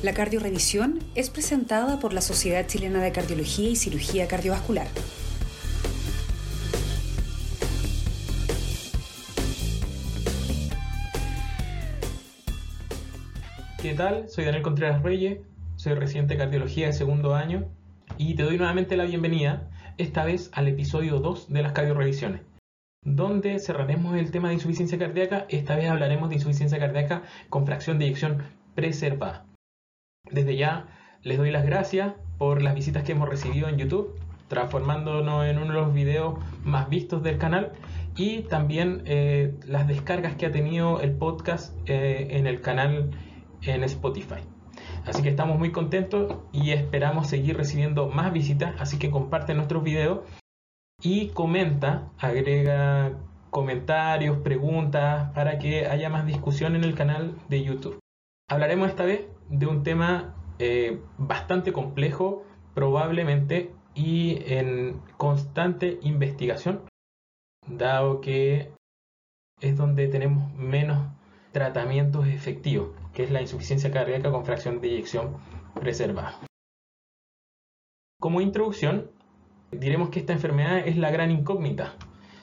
La cardiorevisión es presentada por la Sociedad Chilena de Cardiología y Cirugía Cardiovascular. ¿Qué tal? Soy Daniel Contreras Reyes, soy residente de cardiología de segundo año y te doy nuevamente la bienvenida, esta vez al episodio 2 de las cardiorevisiones, donde cerraremos el tema de insuficiencia cardíaca, esta vez hablaremos de insuficiencia cardíaca con fracción de eyección preservada. Desde ya les doy las gracias por las visitas que hemos recibido en YouTube, transformándonos en uno de los videos más vistos del canal y también eh, las descargas que ha tenido el podcast eh, en el canal en Spotify. Así que estamos muy contentos y esperamos seguir recibiendo más visitas, así que comparte nuestros videos y comenta, agrega comentarios, preguntas para que haya más discusión en el canal de YouTube. Hablaremos esta vez de un tema eh, bastante complejo, probablemente, y en constante investigación, dado que es donde tenemos menos tratamientos efectivos, que es la insuficiencia cardíaca con fracción de eyección preservada. Como introducción, diremos que esta enfermedad es la gran incógnita.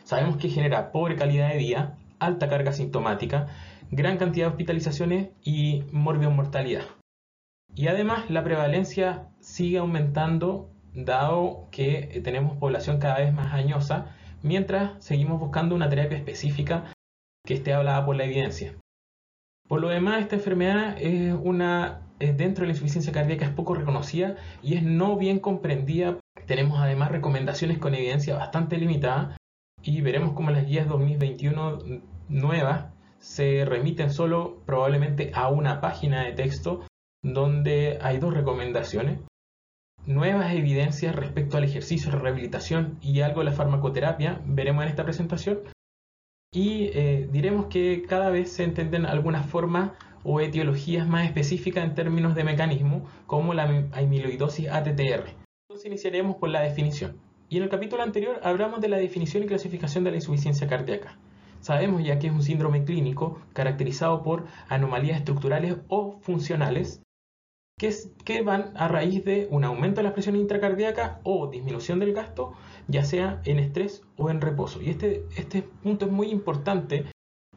Sabemos que genera pobre calidad de vida, alta carga sintomática, gran cantidad de hospitalizaciones y mortalidad. Y además la prevalencia sigue aumentando dado que tenemos población cada vez más añosa, mientras seguimos buscando una terapia específica que esté hablada por la evidencia. Por lo demás, esta enfermedad es una dentro de la insuficiencia cardíaca es poco reconocida y es no bien comprendida. Tenemos además recomendaciones con evidencia bastante limitada y veremos cómo las guías 2021 nuevas se remiten solo probablemente a una página de texto donde hay dos recomendaciones. Nuevas evidencias respecto al ejercicio de rehabilitación y algo de la farmacoterapia veremos en esta presentación. Y eh, diremos que cada vez se entienden algunas formas o etiologías más específicas en términos de mecanismo, como la amiloidosis ATTR. Entonces iniciaremos por la definición. Y en el capítulo anterior hablamos de la definición y clasificación de la insuficiencia cardíaca. Sabemos ya que es un síndrome clínico caracterizado por anomalías estructurales o funcionales que, van a raíz de un aumento de la presión intracardíaca o disminución del gasto, ya sea en estrés o en reposo. Y este, este punto es muy importante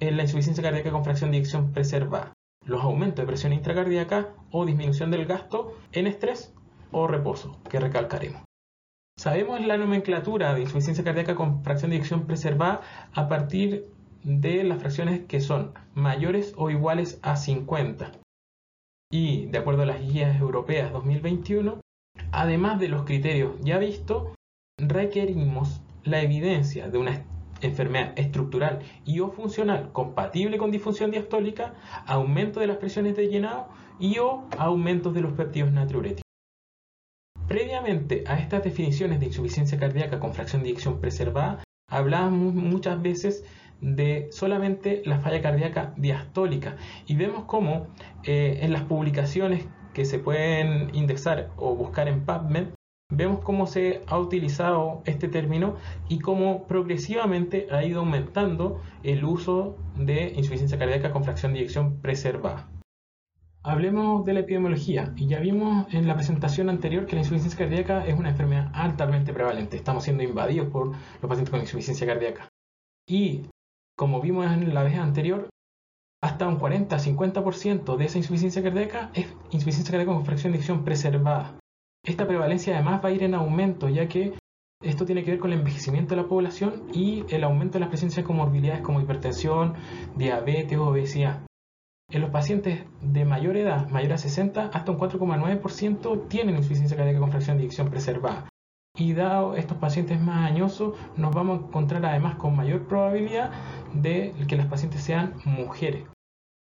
en la insuficiencia cardíaca con fracción de eyección preservada. Los aumentos de presión intracardíaca o disminución del gasto en estrés o reposo, que recalcaremos. Sabemos la nomenclatura de insuficiencia cardíaca con fracción de eyección preservada a partir de las fracciones que son mayores o iguales a 50. Y de acuerdo a las guías europeas 2021, además de los criterios ya vistos, requerimos la evidencia de una enfermedad estructural y o funcional compatible con disfunción diastólica, aumento de las presiones de llenado y o aumentos de los péptidos natriuréticos. Previamente a estas definiciones de insuficiencia cardíaca con fracción de eyección preservada, hablábamos muchas veces de solamente la falla cardíaca diastólica y vemos cómo eh, en las publicaciones que se pueden indexar o buscar en PubMed vemos cómo se ha utilizado este término y cómo progresivamente ha ido aumentando el uso de insuficiencia cardíaca con fracción de eyección preservada. Hablemos de la epidemiología y ya vimos en la presentación anterior que la insuficiencia cardíaca es una enfermedad altamente prevalente. Estamos siendo invadidos por los pacientes con insuficiencia cardíaca. Y como vimos en la vez anterior, hasta un 40-50% de esa insuficiencia cardíaca es insuficiencia cardíaca con fracción de eyección preservada. Esta prevalencia además va a ir en aumento, ya que esto tiene que ver con el envejecimiento de la población y el aumento de las presencias de comorbilidades como hipertensión, diabetes obesidad. En los pacientes de mayor edad, mayor a 60, hasta un 4,9% tienen insuficiencia cardíaca con fracción de eyección preservada y dado estos pacientes más añosos, nos vamos a encontrar además con mayor probabilidad de que las pacientes sean mujeres.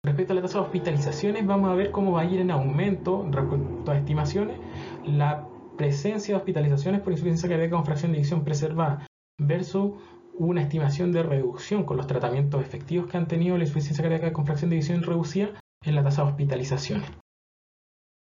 Respecto a la tasa de hospitalizaciones, vamos a ver cómo va a ir en aumento respecto a estimaciones la presencia de hospitalizaciones por insuficiencia cardíaca con fracción de eyección preservada versus una estimación de reducción con los tratamientos efectivos que han tenido la insuficiencia cardíaca con fracción de eyección reducida en la tasa de hospitalizaciones.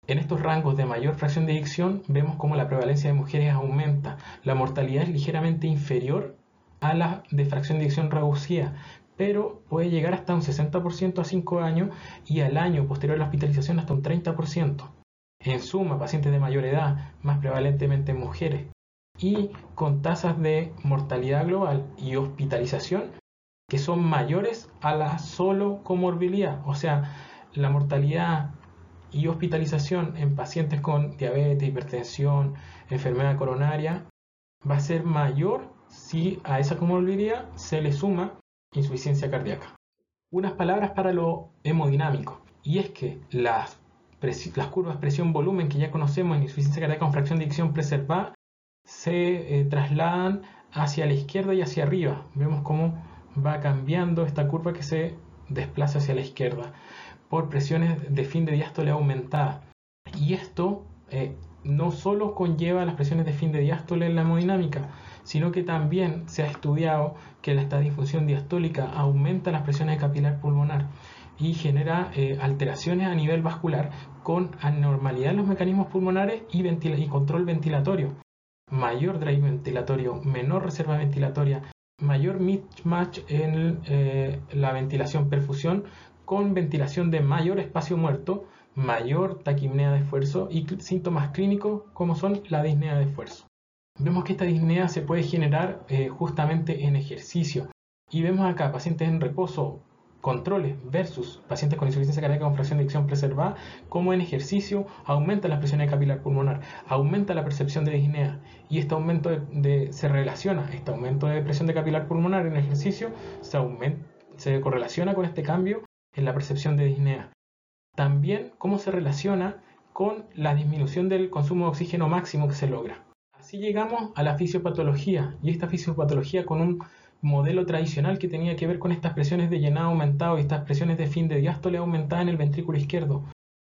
En estos rangos de mayor fracción de eyección vemos cómo la prevalencia de mujeres aumenta. La mortalidad es ligeramente inferior a la de fracción de eyección reducida, pero puede llegar hasta un 60% a 5 años y al año posterior a la hospitalización hasta un 30%. En suma, pacientes de mayor edad, más prevalentemente mujeres, y con tasas de mortalidad global y hospitalización que son mayores a la solo comorbilidad. O sea, la mortalidad y hospitalización en pacientes con diabetes, hipertensión, enfermedad coronaria va a ser mayor si a esa comorbilidad se le suma insuficiencia cardíaca. Unas palabras para lo hemodinámico, y es que las, curvas presión-volumen que ya conocemos en insuficiencia cardíaca con fracción de dicción preservada se eh, trasladan hacia la izquierda y hacia arriba. Vemos cómo va cambiando esta curva que se desplaza hacia la izquierda por presiones de fin de diástole aumentada. Y esto eh, no solo conlleva las presiones de fin de diástole en la hemodinámica, sino que también se ha estudiado que la estadifunción diastólica aumenta las presiones de capilar pulmonar y genera eh, alteraciones a nivel vascular con anormalidad en los mecanismos pulmonares y, y control ventilatorio. Mayor drive ventilatorio, menor reserva ventilatoria, mayor mismatch en eh, la ventilación perfusión con ventilación de mayor espacio muerto, mayor taquimnea de esfuerzo y síntomas clínicos como son la disnea de esfuerzo. Vemos que esta disnea se puede generar eh, justamente en ejercicio y vemos acá pacientes en reposo controles versus pacientes con insuficiencia cardíaca con fracción de dicción preservada, como en ejercicio aumenta la presión capilar pulmonar, aumenta la percepción de disnea y este aumento de, se relaciona, este aumento de presión de capilar pulmonar en ejercicio se correlaciona con este cambio en la percepción de disnea. También cómo se relaciona con la disminución del consumo de oxígeno máximo que se logra. Así llegamos a la fisiopatología y esta fisiopatología con un modelo tradicional que tenía que ver con estas presiones de llenado aumentado y estas presiones de fin de diástole aumentada en el ventrículo izquierdo,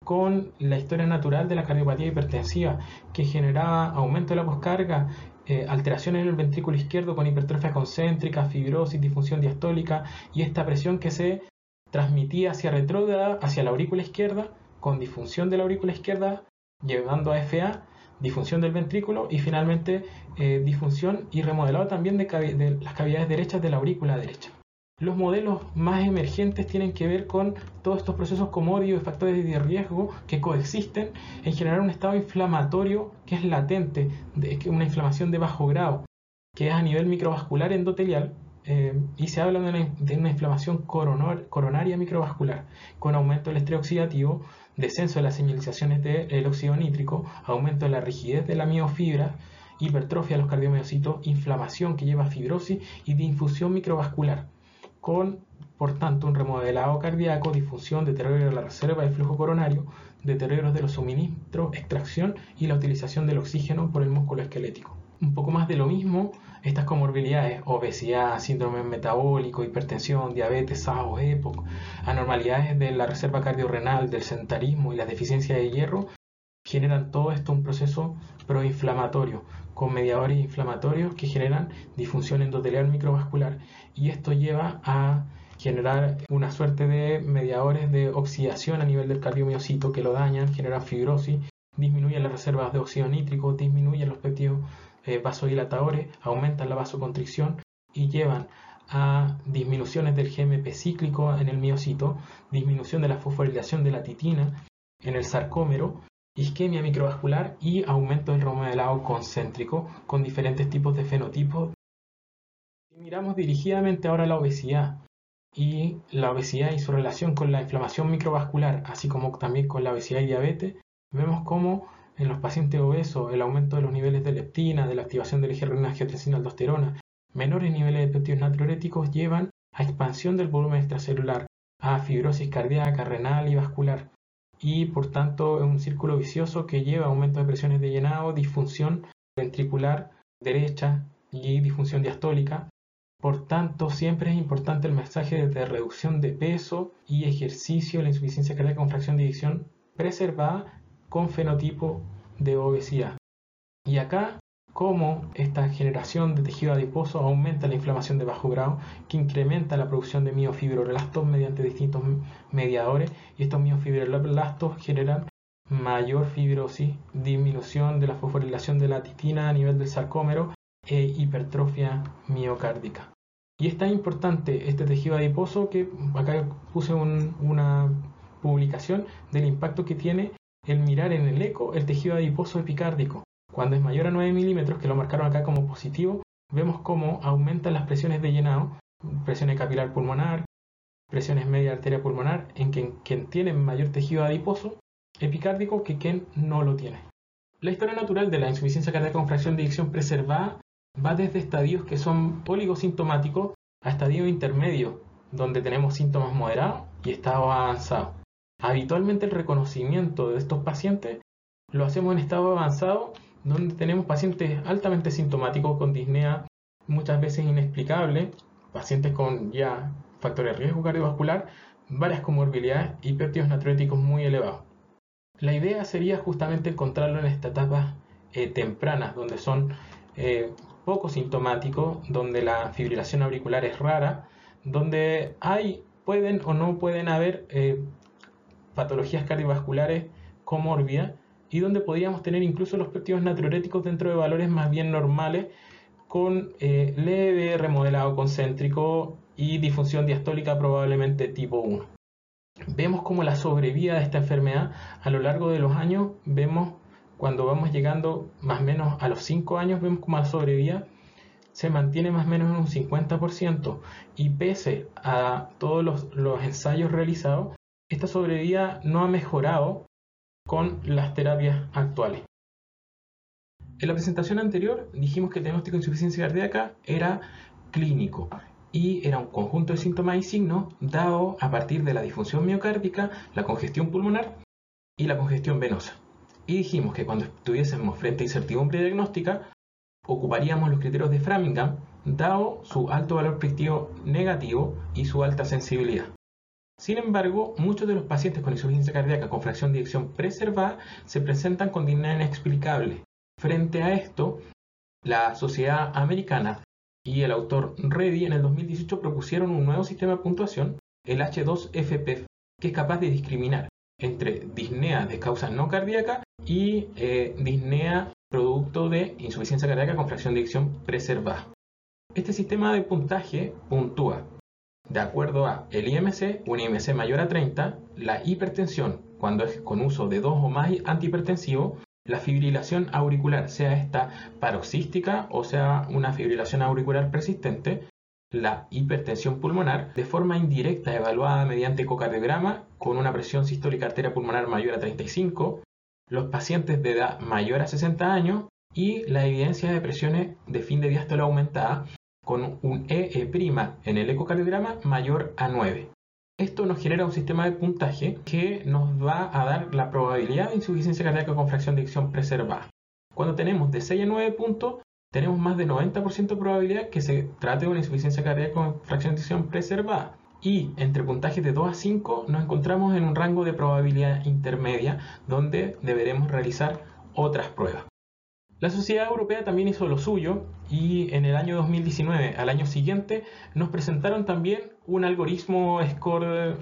con la historia natural de la cardiopatía hipertensiva, que generaba aumento de la poscarga, eh, alteraciones en el ventrículo izquierdo con hipertrofia concéntrica, fibrosis, disfunción diastólica y esta presión que se transmitía hacia retrógrada, hacia la aurícula izquierda, con disfunción de la aurícula izquierda, llevando a FA disfunción del ventrículo y finalmente eh, disfunción y remodelado también de, las cavidades derechas de la aurícula derecha. Los modelos más emergentes tienen que ver con todos estos procesos comodios y factores de riesgo que coexisten en generar un estado inflamatorio que es latente, de, una inflamación de bajo grado, que es a nivel microvascular endotelial, eh, y se habla de una, inflamación coronaria microvascular con aumento del estrés oxidativo, descenso de las señalizaciones del óxido nítrico, aumento de la rigidez de la miofibra, hipertrofia de los cardiomiocitos, inflamación que lleva a fibrosis y difusión microvascular, con, por tanto, un remodelado cardíaco, difusión, deterioro de la reserva del flujo coronario, deterioro de los suministros, extracción y la utilización del oxígeno por el músculo esquelético. Un poco más de lo mismo, estas comorbilidades, obesidad, síndrome metabólico, hipertensión, diabetes, SAO, EPOC, anormalidades de la reserva cardiorrenal, del sedentarismo y la deficiencia de hierro, generan todo esto un proceso proinflamatorio, con mediadores inflamatorios que generan disfunción endotelial microvascular. Y esto lleva a generar una suerte de mediadores de oxidación a nivel del cardiomiocito que lo dañan, generan fibrosis, disminuyen las reservas de óxido nítrico, disminuyen los péptidos eh, vasodilatadores, aumentan la vasoconstricción y llevan a disminuciones del GMP cíclico en el miocito, disminución de la fosforilación de la titina en el sarcómero, isquemia microvascular y aumento del remodelado concéntrico con diferentes tipos de fenotipos. Miramos dirigidamente ahora la obesidad y la obesidad y su relación con la inflamación microvascular, así como también con la obesidad y diabetes, vemos cómo en los pacientes obesos el aumento de los niveles de leptina, de la activación del eje renina aldosterona, menores niveles de péptidos natriuréticos llevan a expansión del volumen extracelular, a fibrosis cardíaca, renal y vascular. Y por tanto es un círculo vicioso que lleva a aumento de presiones de llenado, disfunción ventricular derecha y disfunción diastólica. Por tanto, siempre es importante el mensaje de reducción de peso y ejercicio, la insuficiencia cardíaca con fracción de eyección preservada con fenotipo de obesidad. Y acá, cómo esta generación de tejido adiposo aumenta la inflamación de bajo grado, que incrementa la producción de miofibroblastos mediante distintos mediadores, y estos miofibroblastos generan mayor fibrosis, disminución de la fosforilación de la titina a nivel del sarcómero e hipertrofia miocárdica. Y es tan importante este tejido adiposo que acá puse una publicación del impacto que tiene el mirar en el eco el tejido adiposo epicárdico. Cuando es mayor a 9 milímetros, que lo marcaron acá como positivo, vemos cómo aumentan las presiones de llenado, presiones capilar pulmonar, presiones media arteria pulmonar, en quien, quien tiene mayor tejido adiposo epicárdico que quien no lo tiene. La historia natural de la insuficiencia cardíaca con fracción de eyección preservada va desde estadios que son oligosintomáticos a estadios intermedios, donde tenemos síntomas moderados y estado avanzado. Habitualmente el reconocimiento de estos pacientes lo hacemos en estado avanzado, donde tenemos pacientes altamente sintomáticos con disnea muchas veces inexplicable, pacientes con ya factores de riesgo cardiovascular, varias comorbilidades y péptidos natriuréticos muy elevados. La idea sería justamente encontrarlo en esta etapa eh, tempranas, donde son eh, poco sintomáticos, donde la fibrilación auricular es rara, donde hay, pueden o no pueden haber eh, patologías cardiovasculares comórbidas y donde podríamos tener incluso los péptidos natriuréticos dentro de valores más bien normales con eh, leve remodelado concéntrico y disfunción diastólica probablemente tipo 1. Vemos como la sobrevida de esta enfermedad a lo largo de los años, vemos cuando vamos llegando más o menos a los 5 años, vemos como la sobrevida se mantiene más o menos en un 50% y pese a todos los, los ensayos realizados, esta sobrevida no ha mejorado con las terapias actuales. En la presentación anterior dijimos que el diagnóstico de insuficiencia cardíaca era clínico y era un conjunto de síntomas y signos dado a partir de la disfunción miocárdica, la congestión pulmonar y la congestión venosa. Y dijimos que cuando estuviésemos frente a incertidumbre diagnóstica, ocuparíamos los criterios de Framingham, dado su alto valor predictivo negativo y su alta sensibilidad. Sin embargo, muchos de los pacientes con insuficiencia cardíaca con fracción de eyección preservada se presentan con disnea inexplicable. Frente a esto, la Sociedad Americana y el autor Reddy en el 2018 propusieron un nuevo sistema de puntuación, el H2FP, que es capaz de discriminar entre disnea de causa no cardíaca y eh, disnea producto de insuficiencia cardíaca con fracción de eyección preservada. Este sistema de puntaje puntúa de acuerdo a el IMC, un IMC mayor a 30, la hipertensión, cuando es con uso de dos o más antihipertensivos, la fibrilación auricular, sea esta paroxística o sea una fibrilación auricular persistente, la hipertensión pulmonar, de forma indirecta evaluada mediante ecocardiograma con una presión sistólica arteria pulmonar mayor a 35, los pacientes de edad mayor a 60 años y la evidencia de presiones de fin de diástole aumentada con un EE' en el ecocardiograma mayor a 9. Esto nos genera un sistema de puntaje que nos va a dar la probabilidad de insuficiencia cardíaca con fracción de eyección preservada. Cuando tenemos de 6 a 9 puntos, tenemos más de 90% de probabilidad que se trate de una insuficiencia cardíaca con fracción de eyección preservada. Y entre puntajes de 2 a 5 nos encontramos en un rango de probabilidad intermedia donde deberemos realizar otras pruebas. La sociedad europea también hizo lo suyo y en el año 2019, al año siguiente, nos presentaron también un algoritmo SCORE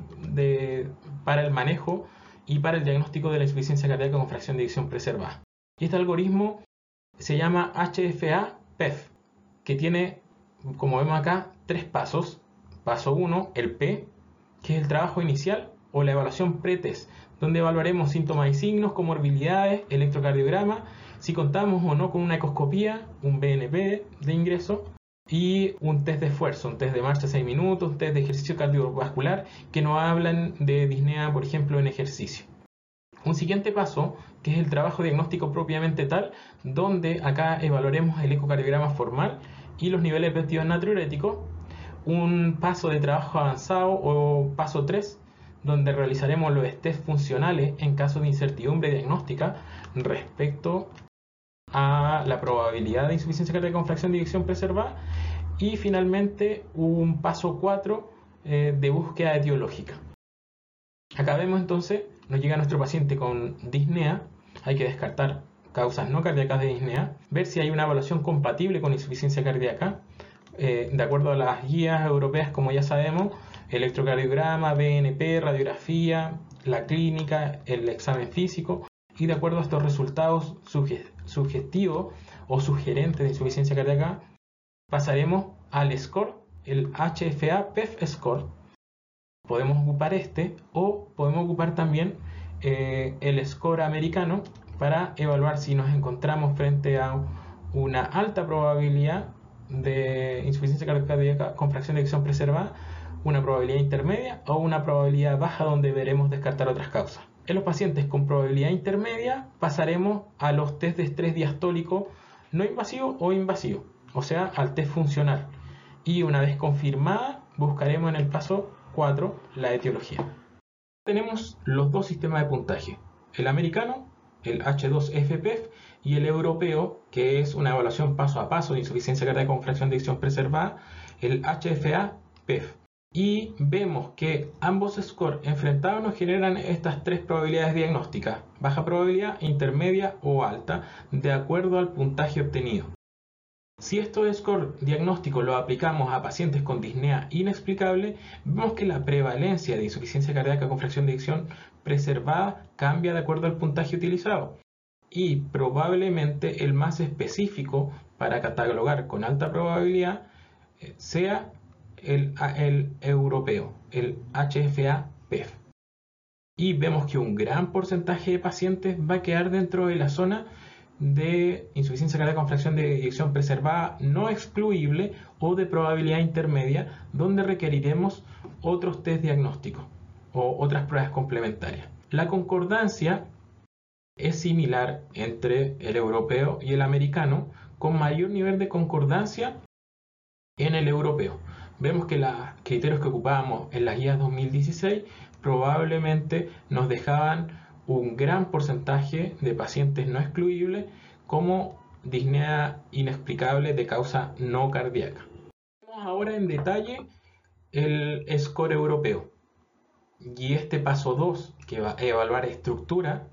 para el manejo y para el diagnóstico de la insuficiencia cardíaca con fracción de eyección preservada. Y este algoritmo se llama HFA-PEF, que tiene, como vemos acá, tres pasos. Paso 1, el P, que es el trabajo inicial o la evaluación pretest, donde evaluaremos síntomas y signos, comorbilidades, electrocardiograma si contamos o no con una ecoscopía, un BNP de ingreso y un test de esfuerzo, un test de marcha 6 minutos, un test de ejercicio cardiovascular que nos hablan de disnea, por ejemplo, en ejercicio. Un siguiente paso, que es el trabajo diagnóstico propiamente tal, donde acá evaluaremos el ecocardiograma formal y los niveles de péptidos natriuréticos. Un paso de trabajo avanzado o paso 3, donde realizaremos los test funcionales en caso de incertidumbre diagnóstica respecto a la probabilidad de insuficiencia cardíaca con fracción de eyección preservada y finalmente un paso 4 eh, de búsqueda etiológica. Acá vemos entonces, nos llega nuestro paciente con disnea, hay que descartar causas no cardíacas de disnea, ver si hay una evaluación compatible con insuficiencia cardíaca, eh, de acuerdo a las guías europeas, como ya sabemos, electrocardiograma, BNP, radiografía, la clínica, el examen físico, y de acuerdo a estos resultados sugestivos o sugerentes de insuficiencia cardíaca, pasaremos al score el HFA PEF Score. Podemos ocupar este o podemos ocupar también eh, el score americano para evaluar si nos encontramos frente a una alta probabilidad de insuficiencia cardíaca con fracción de eyección preservada, una probabilidad intermedia o una probabilidad baja donde veremos descartar otras causas. En los pacientes con probabilidad intermedia pasaremos a los test de estrés diastólico no invasivo o invasivo, o sea, al test funcional. Y una vez confirmada, buscaremos en el paso 4 la etiología. Tenemos los dos sistemas de puntaje, el americano, el H2FPF, y el europeo, que es una evaluación paso a paso de insuficiencia cardíaca con fracción de eyección preservada, el HFA-PEF y vemos que ambos scores enfrentados nos generan estas tres probabilidades diagnósticas, baja probabilidad, intermedia o alta, de acuerdo al puntaje obtenido. Si estos scores diagnósticos los aplicamos a pacientes con disnea inexplicable, vemos que la prevalencia de insuficiencia cardíaca con fracción de eyección preservada cambia de acuerdo al puntaje utilizado. Y probablemente el más específico para catalogar con alta probabilidad eh, sea el, europeo, el HFA-PEF. Y vemos que un gran porcentaje de pacientes va a quedar dentro de la zona de insuficiencia cardíaca con fracción de eyección preservada no excluible o de probabilidad intermedia, donde requeriremos otros test diagnósticos o otras pruebas complementarias. La concordancia es similar entre el europeo y el americano, con mayor nivel de concordancia en el europeo vemos que los criterios que ocupábamos en las guías 2016 probablemente nos dejaban un gran porcentaje de pacientes no excluibles como disnea inexplicable de causa no cardíaca. Vemos ahora en detalle el score europeo. Y este paso 2, que va a evaluar estructura,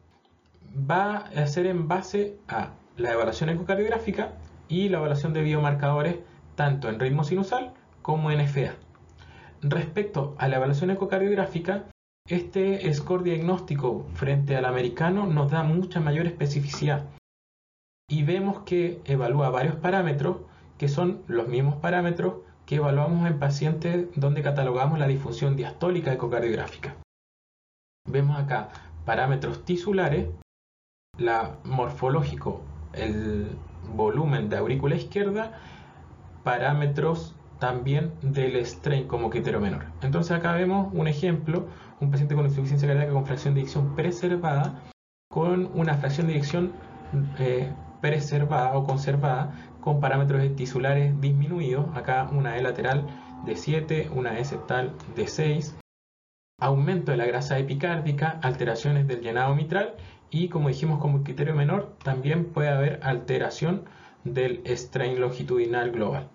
va a ser en base a la evaluación ecocardiográfica y la evaluación de biomarcadores tanto en ritmo sinusal como NFA. Respecto a la evaluación ecocardiográfica, este score diagnóstico frente al americano nos da mucha mayor especificidad y vemos que evalúa varios parámetros que son los mismos parámetros que evaluamos en pacientes donde catalogamos la disfunción diastólica ecocardiográfica. Vemos acá parámetros tisulares, la morfológico, el volumen de aurícula izquierda, parámetros también del strain como criterio menor. Entonces acá vemos un ejemplo, un paciente con insuficiencia cardíaca con fracción de eyección preservada, con una fracción de eyección eh, preservada o conservada, con parámetros tisulares disminuidos, acá una E lateral de 7, una E septal de 6, aumento de la grasa epicárdica, alteraciones del llenado mitral y como dijimos como criterio menor, también puede haber alteración del strain longitudinal global.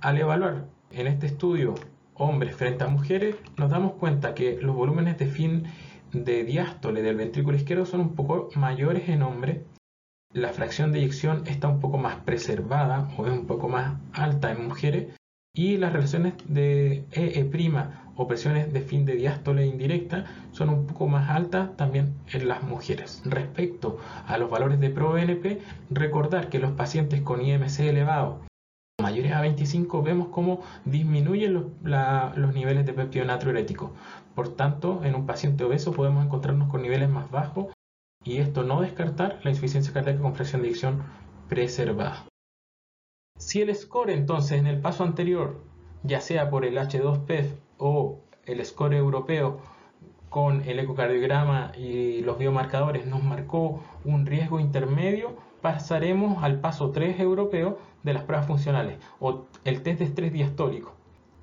Al evaluar. En este estudio hombres frente a mujeres, nos damos cuenta que los volúmenes de fin de diástole del ventrículo izquierdo son un poco mayores en hombres, la fracción de eyección está un poco más preservada o es un poco más alta en mujeres. Y las relaciones de EE' o presiones de fin de diástole indirecta son un poco más altas también en las mujeres. Respecto a los valores de ProNP, recordar que los pacientes con IMC elevado mayores a 25 vemos cómo disminuyen los, niveles de péptido natriurético. Por tanto, en un paciente obeso podemos encontrarnos con niveles más bajos y esto no descartar la insuficiencia cardíaca con fracción de eyección preservada. Si el score entonces en el paso anterior, ya sea por el H2PEF o el score europeo con el ecocardiograma y los biomarcadores nos marcó un riesgo intermedio, pasaremos al paso 3 europeo de las pruebas funcionales o el test de estrés diastólico.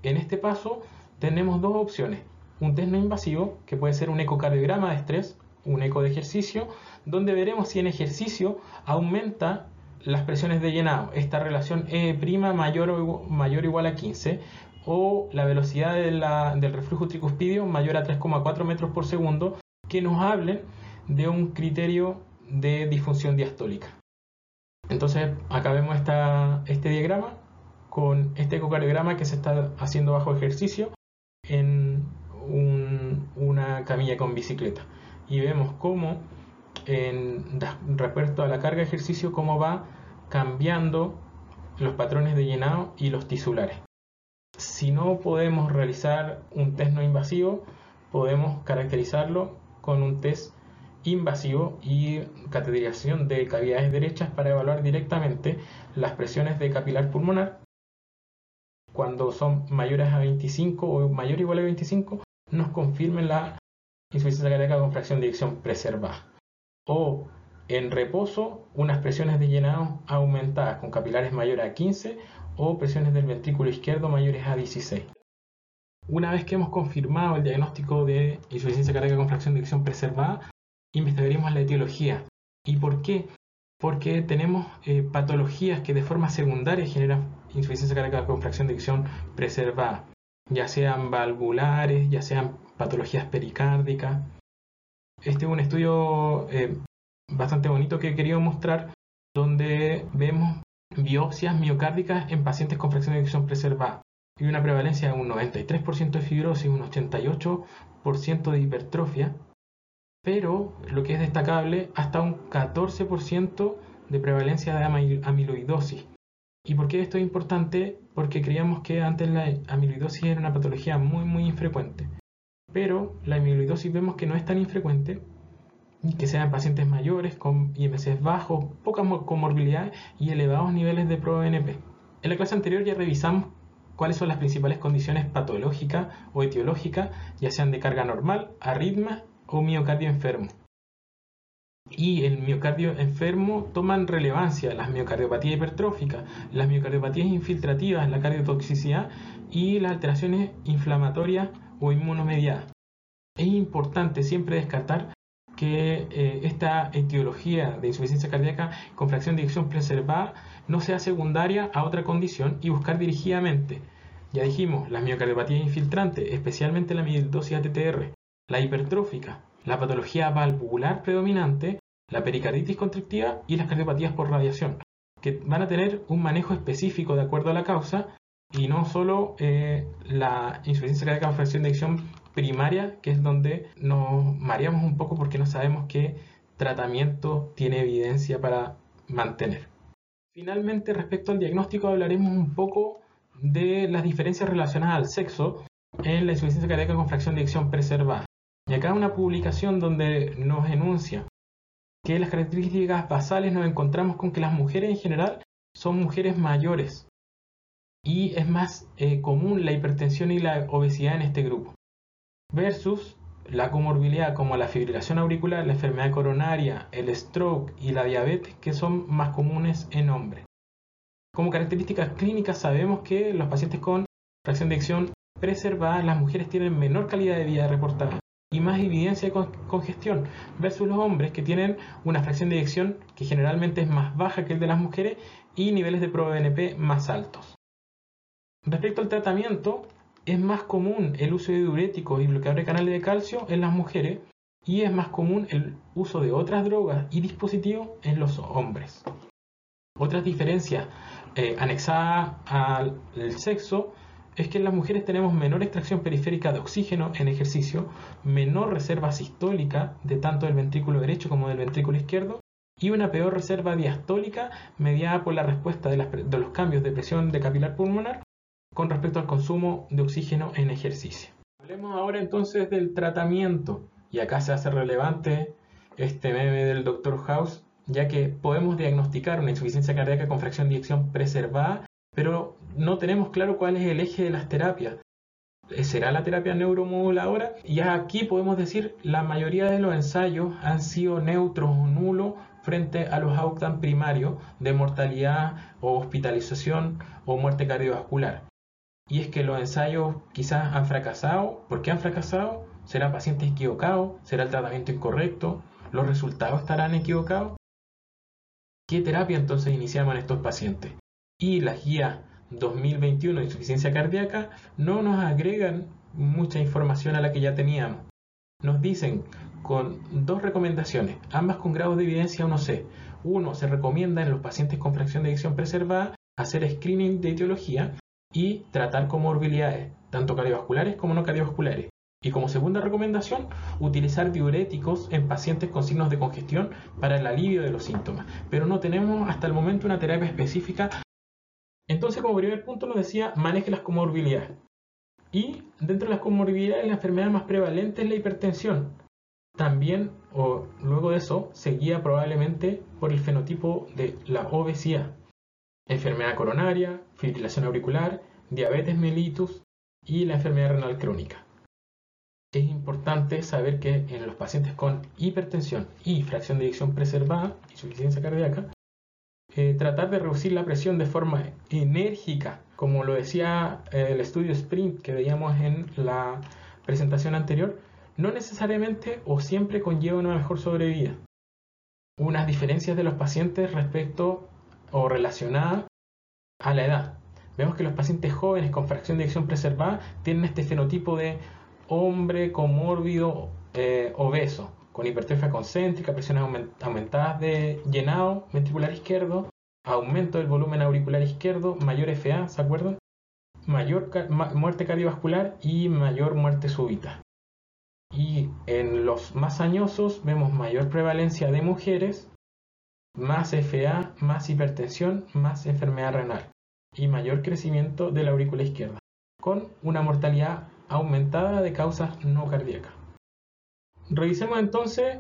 En este paso tenemos dos opciones. Un test no invasivo, que puede ser un ecocardiograma de estrés, un eco de ejercicio, donde veremos si en ejercicio aumenta las presiones de llenado, esta relación E' mayor o, mayor igual a 15, o la velocidad del reflujo tricuspidio mayor a 3,4 metros por segundo, que nos hablen de un criterio de disfunción diastólica. Entonces acá vemos este diagrama con este ecocardiograma que se está haciendo bajo ejercicio en una camilla con bicicleta. Y vemos cómo, respecto a la carga de ejercicio, cómo va cambiando los patrones de llenado y los tisulares. si no podemos realizar un test no invasivo, podemos caracterizarlo con un test invasivo y cateterización de cavidades derechas para evaluar directamente las presiones de capilar pulmonar. Cuando son mayores a 25 o mayor o igual a 25, nos confirmen la insuficiencia cardíaca con fracción de eyección preservada. O en reposo, unas presiones de llenado aumentadas con capilares mayores a 15 o presiones del ventrículo izquierdo mayores a 16. Una vez que hemos confirmado el diagnóstico de insuficiencia cardíaca con fracción de eyección preservada, investigaremos la etiología. ¿Y por qué? Porque tenemos eh, patologías que de forma secundaria generan insuficiencia cardíaca con fracción de eyección preservada, ya sean valvulares, ya sean patologías pericárdicas. Este es un estudio eh, bastante bonito que he querido mostrar, donde vemos biopsias miocárdicas en pacientes con fracción de eyección preservada y una prevalencia de un 93% de fibrosis, un 88% de hipertrofia, pero lo que es destacable, hasta un 14% de prevalencia de amiloidosis. ¿Y por qué esto es importante? Porque creíamos que antes la amiloidosis era una patología muy muy infrecuente, pero la amiloidosis vemos que no es tan infrecuente que sean pacientes mayores con IMCs bajos, poca comorbilidad y elevados niveles de ProBNP. En la clase anterior ya revisamos cuáles son las principales condiciones patológicas o etiológicas, ya sean de carga normal, arritmia o miocardio enfermo. Y el miocardio enfermo toman relevancia las miocardiopatías hipertróficas, las miocardiopatías infiltrativas, la cardiotoxicidad y las alteraciones inflamatorias o inmunomediadas. Es importante siempre descartar que eh, esta etiología de insuficiencia cardíaca con fracción de eyección preservada no sea secundaria a otra condición y buscar dirigidamente. Ya dijimos, las miocardiopatías infiltrantes, especialmente la amiloidosis ATTR, la hipertrófica, la patología valvular predominante, la pericarditis constrictiva y las cardiopatías por radiación, que van a tener un manejo específico de acuerdo a la causa y no solo eh, la insuficiencia cardíaca con fracción de eyección primaria, que es donde nos mareamos un poco porque no sabemos qué tratamiento tiene evidencia para mantener. Finalmente, respecto al diagnóstico, hablaremos un poco de las diferencias relacionadas al sexo en la insuficiencia cardíaca con fracción de eyección preservada. Y acá una publicación donde nos enuncia que las características basales nos encontramos con que las mujeres en general son mujeres mayores y es más eh, común la hipertensión y la obesidad en este grupo versus la comorbilidad como la fibrilación auricular, la enfermedad coronaria, el stroke y la diabetes que son más comunes en hombres. Como características clínicas sabemos que los pacientes con fracción de eyección preservada, las mujeres tienen menor calidad de vida reportada y más evidencia de congestión versus los hombres que tienen una fracción de eyección que generalmente es más baja que el de las mujeres y niveles de ProBNP más altos. Respecto al tratamiento, es más común el uso de diuréticos y bloqueadores de canales de calcio en las mujeres y es más común el uso de otras drogas y dispositivos en los hombres. Otras diferencias eh, anexadas al sexo es que en las mujeres tenemos menor extracción periférica de oxígeno en ejercicio, menor reserva sistólica de tanto del ventrículo derecho como del ventrículo izquierdo y una peor reserva diastólica mediada por la respuesta de, los cambios de presión de capilar pulmonar con respecto al consumo de oxígeno en ejercicio. Hablemos ahora entonces del tratamiento, y acá se hace relevante este meme del Dr. House, ya que podemos diagnosticar una insuficiencia cardíaca con fracción de eyección preservada, pero no tenemos claro cuál es el eje de las terapias. ¿Será la terapia neuromoduladora? Y aquí podemos decir la mayoría de los ensayos han sido neutros o nulos frente a los outcomes primarios de mortalidad o hospitalización o muerte cardiovascular y es que los ensayos quizás han fracasado. ¿Por qué han fracasado? ¿Será paciente equivocado? ¿Será el tratamiento incorrecto? ¿Los resultados estarán equivocados? ¿Qué terapia entonces iniciamos en estos pacientes? Y las guías 2021 de insuficiencia cardíaca no nos agregan mucha información a la que ya teníamos. Nos dicen con dos recomendaciones, ambas con grados de evidencia 1C. Uno, se recomienda en los pacientes con fracción de eyección preservada hacer screening de etiología y tratar comorbilidades, tanto cardiovasculares como no cardiovasculares. Y como segunda recomendación, utilizar diuréticos en pacientes con signos de congestión para el alivio de los síntomas. Pero no tenemos hasta el momento una terapia específica Entonces, como primer punto nos decía, maneje las comorbilidades. Y dentro de las comorbilidades, la enfermedad más prevalente es la hipertensión. También, o luego de eso, seguía probablemente por el fenotipo de la obesidad, enfermedad coronaria, fibrilación auricular, diabetes mellitus y la enfermedad renal crónica. Es importante saber que en los pacientes con hipertensión y fracción de eyección preservada, insuficiencia cardíaca, eh, tratar de reducir la presión de forma enérgica, como lo decía eh, el estudio Sprint que veíamos en la presentación anterior, no necesariamente o siempre conlleva una mejor sobrevida. Unas diferencias de los pacientes respecto o relacionadas a la edad. Vemos que los pacientes jóvenes con fracción de eyección preservada tienen este fenotipo de hombre comórbido eh, obeso, con hipertrofia concéntrica, presiones aumentadas de llenado ventricular izquierdo, aumento del volumen auricular izquierdo, mayor FA, ¿se acuerdan? Mayor muerte cardiovascular y mayor muerte súbita. Y en los más añosos vemos mayor prevalencia de mujeres, más FA, más hipertensión, más enfermedad renal y mayor crecimiento de la aurícula izquierda, con una mortalidad aumentada de causas no cardíacas. Revisemos entonces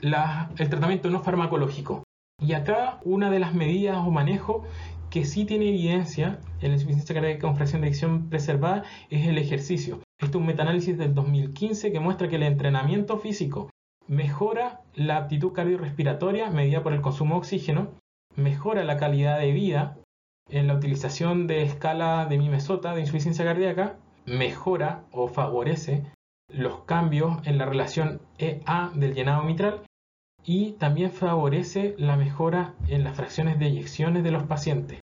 el tratamiento no farmacológico. Y acá una de las medidas o manejo que sí tiene evidencia en la insuficiencia cardíaca con fracción de eyección preservada es el ejercicio. Este es un metaanálisis del 2015 que muestra que el entrenamiento físico mejora la aptitud cardiorrespiratoria medida por el consumo de oxígeno, mejora la calidad de vida en la utilización de escala de Mimesota de insuficiencia cardíaca, mejora o favorece los cambios en la relación EA del llenado mitral y también favorece la mejora en las fracciones de eyecciones de los pacientes.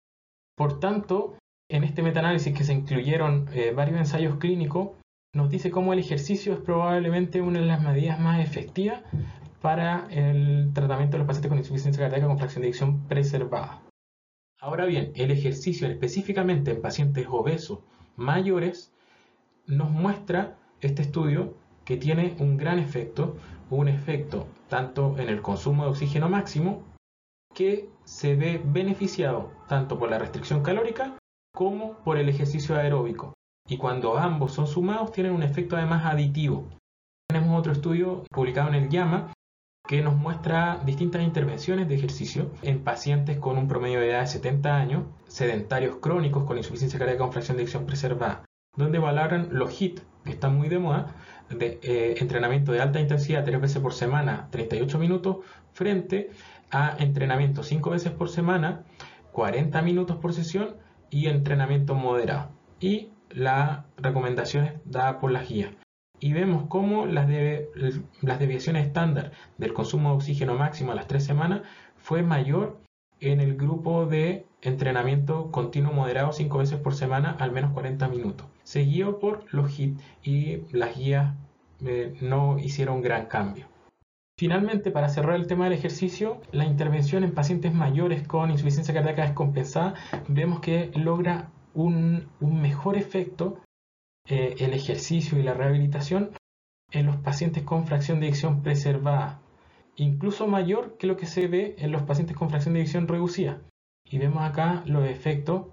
Por tanto, en este metaanálisis que se incluyeron eh, varios ensayos clínicos, nos dice cómo el ejercicio es probablemente una de las medidas más efectivas para el tratamiento de los pacientes con insuficiencia cardíaca con fracción de eyección preservada. Ahora bien, el ejercicio específicamente en pacientes obesos mayores nos muestra este estudio que tiene un gran efecto, un efecto tanto en el consumo de oxígeno máximo, que se ve beneficiado tanto por la restricción calórica como por el ejercicio aeróbico. Y cuando ambos son sumados tienen un efecto además aditivo. Tenemos otro estudio publicado en el JAMA que nos muestra distintas intervenciones de ejercicio en pacientes con un promedio de edad de 70 años, sedentarios crónicos con insuficiencia cardíaca con fracción de eyección preservada, donde valoran los HIT, que están muy de moda, de eh, entrenamiento de alta intensidad tres veces por semana, 38 minutos, frente a entrenamiento cinco veces por semana, 40 minutos por sesión y entrenamiento moderado. Y las recomendaciones dadas por las guías. Y vemos cómo las, las deviaciones estándar del consumo de oxígeno máximo a las tres semanas fue mayor en el grupo de entrenamiento continuo moderado cinco veces por semana al menos 40 minutos seguido por los HIT y las guías eh, no hicieron gran cambio. Finalmente, para cerrar el tema del ejercicio, la intervención en pacientes mayores con insuficiencia cardíaca descompensada, vemos que logra un, mejor efecto eh, el ejercicio y la rehabilitación en los pacientes con fracción de eyección preservada, incluso mayor que lo que se ve en los pacientes con fracción de eyección reducida. Y vemos acá los efectos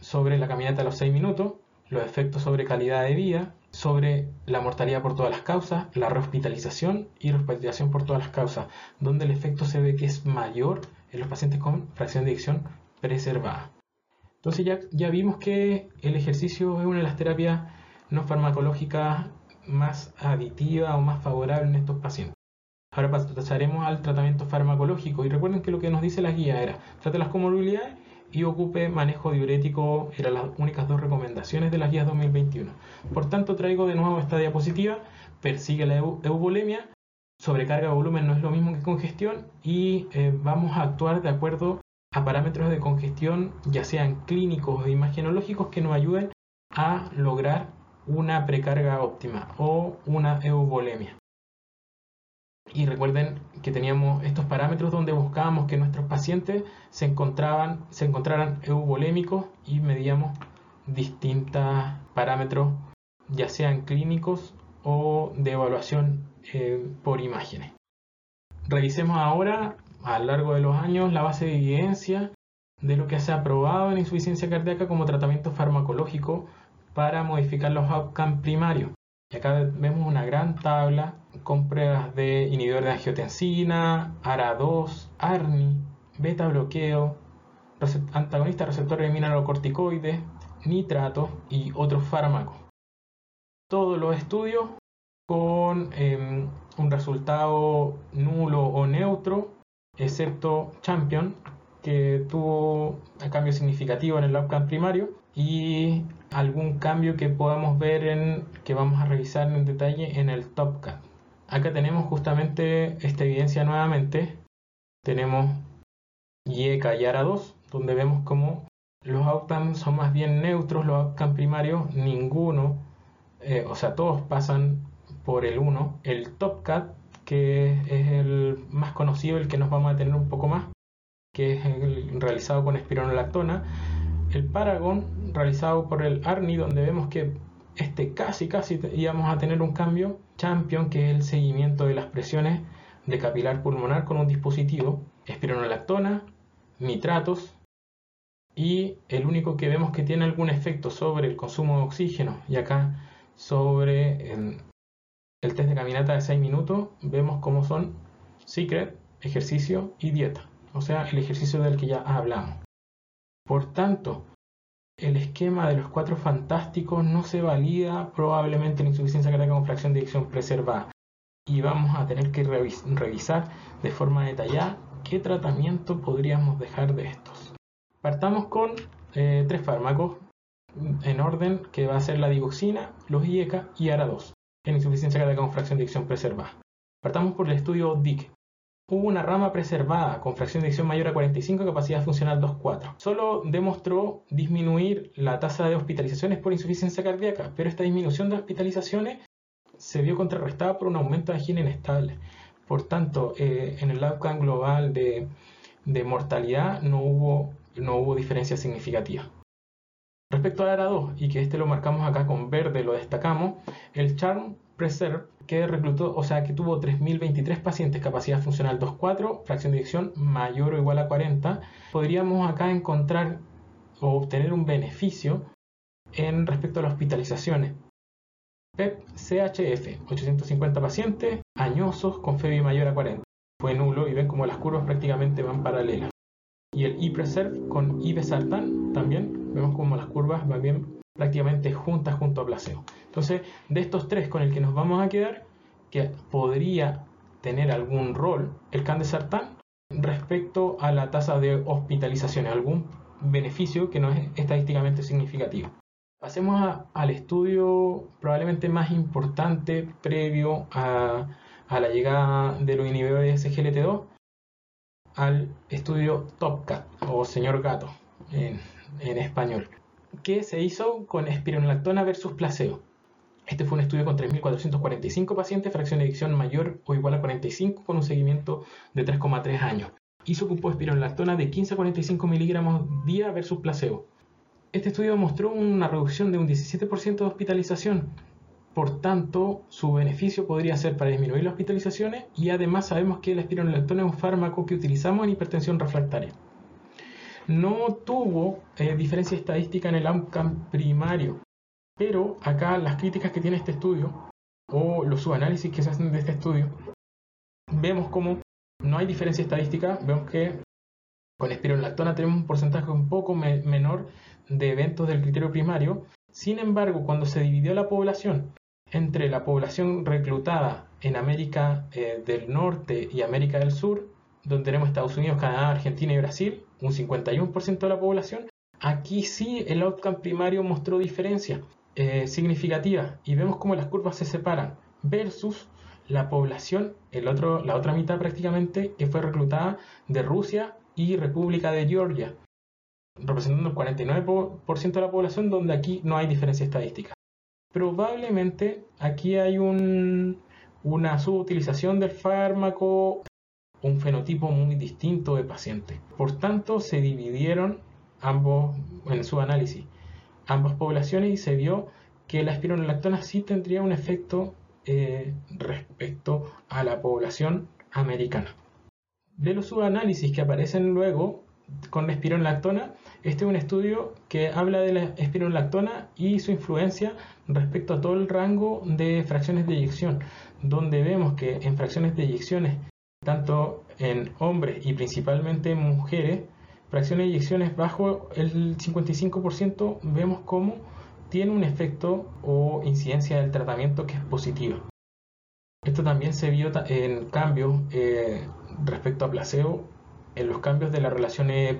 sobre la caminata a los 6 minutos, los efectos sobre calidad de vida, sobre la mortalidad por todas las causas, la rehospitalización y rehospitalización por todas las causas, donde el efecto se ve que es mayor en los pacientes con fracción de eyección preservada. Entonces ya, ya vimos que el ejercicio es una de las terapias no farmacológicas más aditiva o más favorable en estos pacientes. Ahora pasaremos al tratamiento farmacológico. Y recuerden que lo que nos dice la guía era trate las comorbilidades y ocupe manejo diurético, eran las únicas dos recomendaciones de las guías 2021. Por tanto, traigo de nuevo esta diapositiva, persigue la eubolemia, sobrecarga de volumen no es lo mismo que congestión. Y eh, vamos a actuar de acuerdo a parámetros de congestión, ya sean clínicos o imagenológicos, que nos ayuden a lograr una precarga óptima o una eubolemia. Y recuerden que teníamos estos parámetros donde buscábamos que nuestros pacientes se, encontraban, se encontraran eubolémicos y medíamos distintos parámetros, ya sean clínicos o de evaluación eh, por imágenes. Revisemos ahora a lo largo de los años la base de evidencia de lo que se ha probado en insuficiencia cardíaca como tratamiento farmacológico para modificar los outcomes primarios. Y acá vemos una gran tabla con pruebas de inhibidor de angiotensina, ARA2, ARNI, beta bloqueo, antagonista receptor de mineralocorticoides, nitrato y otros fármacos. Todos los estudios con em, un resultado nulo o neutro, excepto Champion, que tuvo un cambio significativo en el outcome primario y algún cambio que podamos ver en que vamos a revisar en detalle en el TopCat. Acá tenemos justamente esta evidencia nuevamente. Tenemos y ARA2, donde vemos como los outcomes son más bien neutros, los outcomes primarios, ninguno, eh, o sea, todos pasan por el 1. El TopCat, que es el más conocido, el que nos vamos a tener un poco más, que es el realizado con espironolactona. El Paragon, realizado por el ARNI, donde vemos que este casi, casi íbamos a tener un cambio. Champion, que es el seguimiento de las presiones de capilar pulmonar con un dispositivo. Espironolactona, nitratos, y el único que vemos que tiene algún efecto sobre el consumo de oxígeno y acá sobre el, el test de caminata de 6 minutos vemos cómo son secret, ejercicio y dieta, o sea, el ejercicio del que ya hablamos. Por tanto, el esquema de los cuatro fantásticos no se valida probablemente en insuficiencia cardíaca con fracción de eyección preservada y vamos a tener que revisar de forma detallada qué tratamiento podríamos dejar de estos. Partamos con eh, tres fármacos en orden que va a ser la digoxina, los IECA y ARA2 en insuficiencia cardíaca con fracción de eyección preservada. Partamos por el estudio DIC. Hubo una rama preservada con fracción de eyección mayor a 45 capacidad funcional 2.4. Solo demostró disminuir la tasa de hospitalizaciones por insuficiencia cardíaca, pero esta disminución de hospitalizaciones se vio contrarrestada por un aumento de angina inestable. Por tanto, eh, en el outcome global de, de mortalidad no hubo no hubo diferencia significativa. Respecto al ARA2, y que este lo marcamos acá con verde, lo destacamos, el Charm Preserve, que reclutó, o sea, que tuvo 3.023 pacientes, capacidad funcional 2.4, fracción de eyección mayor o igual a 40, podríamos acá encontrar o obtener un beneficio en respecto a las hospitalizaciones. PEP CHF, 850 pacientes, añosos, con FEBI mayor a 40. Fue nulo y ven como las curvas prácticamente van paralelas y el e-preserve con ibesartán también vemos como las curvas van bien prácticamente juntas junto a placebo. Entonces, de estos tres con el que nos vamos a quedar, que podría tener algún rol el candesartán respecto a la tasa de hospitalización, algún beneficio que no es estadísticamente significativo. Pasemos al estudio probablemente más importante previo a, a la llegada de los inhibidores de SGLT2, al estudio Topcat o Señor Gato en, español, que se hizo con espironolactona versus placebo. Este fue un estudio con 3.445 pacientes, fracción de adicción mayor o igual a 45, con un seguimiento de 3,3 años. Y se ocupó espironolactona de 15 a 45 miligramos día versus placebo. Este estudio mostró una reducción de un 17% de hospitalización, por tanto, su beneficio podría ser para disminuir las hospitalizaciones y además sabemos que el espironolactona es un fármaco que utilizamos en hipertensión refractaria. No tuvo eh, diferencia estadística en el outcome primario, pero acá las críticas que tiene este estudio o los subanálisis que se hacen de este estudio, vemos como no hay diferencia estadística, vemos que con espironolactona tenemos un porcentaje un poco menor de eventos del criterio primario. Sin embargo, cuando se dividió la población entre la población reclutada en América eh, del Norte y América del Sur, donde tenemos Estados Unidos, Canadá, Argentina y Brasil, un 51% de la población, aquí sí el outcome primario mostró diferencia eh, significativa y vemos cómo las curvas se separan versus la población, el otro, la otra mitad prácticamente, que fue reclutada de Rusia y República de Georgia, representando el 49% de la población, donde aquí no hay diferencia estadística. Probablemente aquí hay una subutilización del fármaco, un fenotipo muy distinto de paciente. Por tanto, se dividieron ambos en su análisis ambas poblaciones y se vio que la espironolactona sí tendría un efecto eh, respecto a la población americana. De los subanálisis que aparecen luego, con espironolactona. Este es un estudio que habla de la espironolactona y su influencia respecto a todo el rango de fracciones de eyección, donde vemos que en fracciones de eyecciones, tanto en hombres y principalmente en mujeres, fracciones de eyecciones bajo el 55%, vemos cómo tiene un efecto o incidencia del tratamiento que es positiva. Esto también se vio en cambios eh, respecto a placebo, en los cambios de la relación E'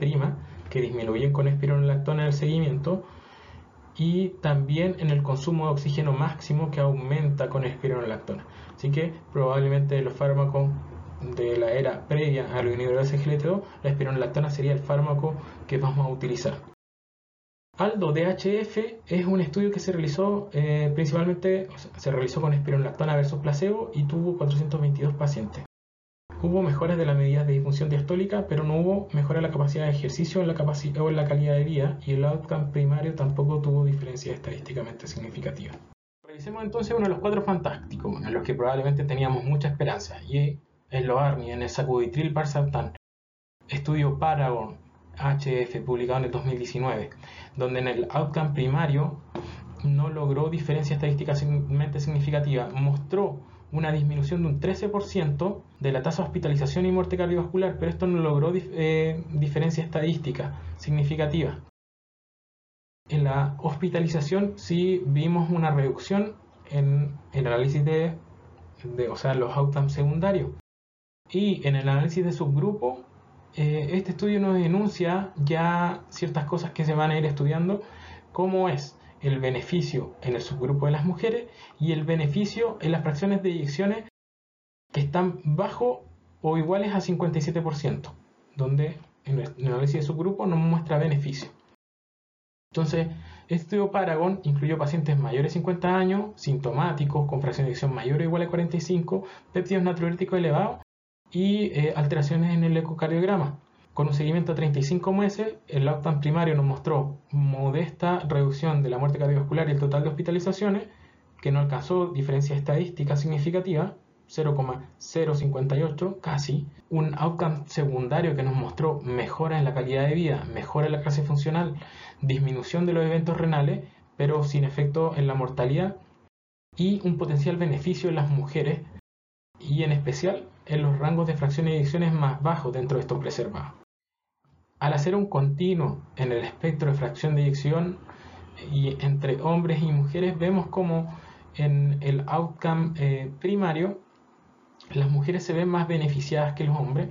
que disminuyen con espironolactona en el seguimiento y también en el consumo de oxígeno máximo que aumenta con espironolactona. Así que probablemente los fármacos de la era previa a los inhibidores de SGLT2, la espironolactona sería el fármaco que vamos a utilizar. Aldo DHF es un estudio que se realizó eh, principalmente, se realizó con espironolactona versus placebo y tuvo 422 pacientes. Hubo mejoras de las medidas de disfunción diastólica, pero no hubo mejora en la capacidad de ejercicio en la o en la calidad de vida y el outcome primario tampoco tuvo diferencia estadísticamente significativa. Revisemos entonces uno de los cuatro fantásticos, en los que probablemente teníamos mucha esperanza, y es lo ARNI en el sacubitril parsartán. Estudio Paragon HF publicado en el 2019, donde en el outcome primario no logró diferencia estadísticamente significativa, mostró una disminución de un 13% de la tasa de hospitalización y muerte cardiovascular, pero esto no logró eh, diferencia estadística significativa. En la hospitalización sí vimos una reducción en el análisis de, de o sea, los outcomes secundarios. Y en el análisis de subgrupo eh, este estudio nos denuncia ya ciertas cosas que se van a ir estudiando, como es el beneficio en el subgrupo de las mujeres y el beneficio en las fracciones de eyecciones que están bajo o iguales a 57%, donde en el análisis de subgrupo nos muestra beneficio. Entonces, este estudio Paragon incluyó pacientes mayores de 50 años, sintomáticos, con fracción de eyección mayor o igual a 45, péptidos natriuréticos elevados y eh, alteraciones en el ecocardiograma. Con un seguimiento de 35 meses, el outcome primario nos mostró modesta reducción de la muerte cardiovascular y el total de hospitalizaciones, que no alcanzó diferencia estadística significativa, 0,058 casi, un outcome secundario que nos mostró mejora en la calidad de vida, mejora en la clase funcional, disminución de los eventos renales, pero sin efecto en la mortalidad, y un potencial beneficio en las mujeres, y en especial en los rangos de fracción y ediciones más bajos dentro de estos preservados. Al hacer un continuo en el espectro de fracción de eyección y entre hombres y mujeres, vemos como en el outcome eh, primario las mujeres se ven más beneficiadas que los hombres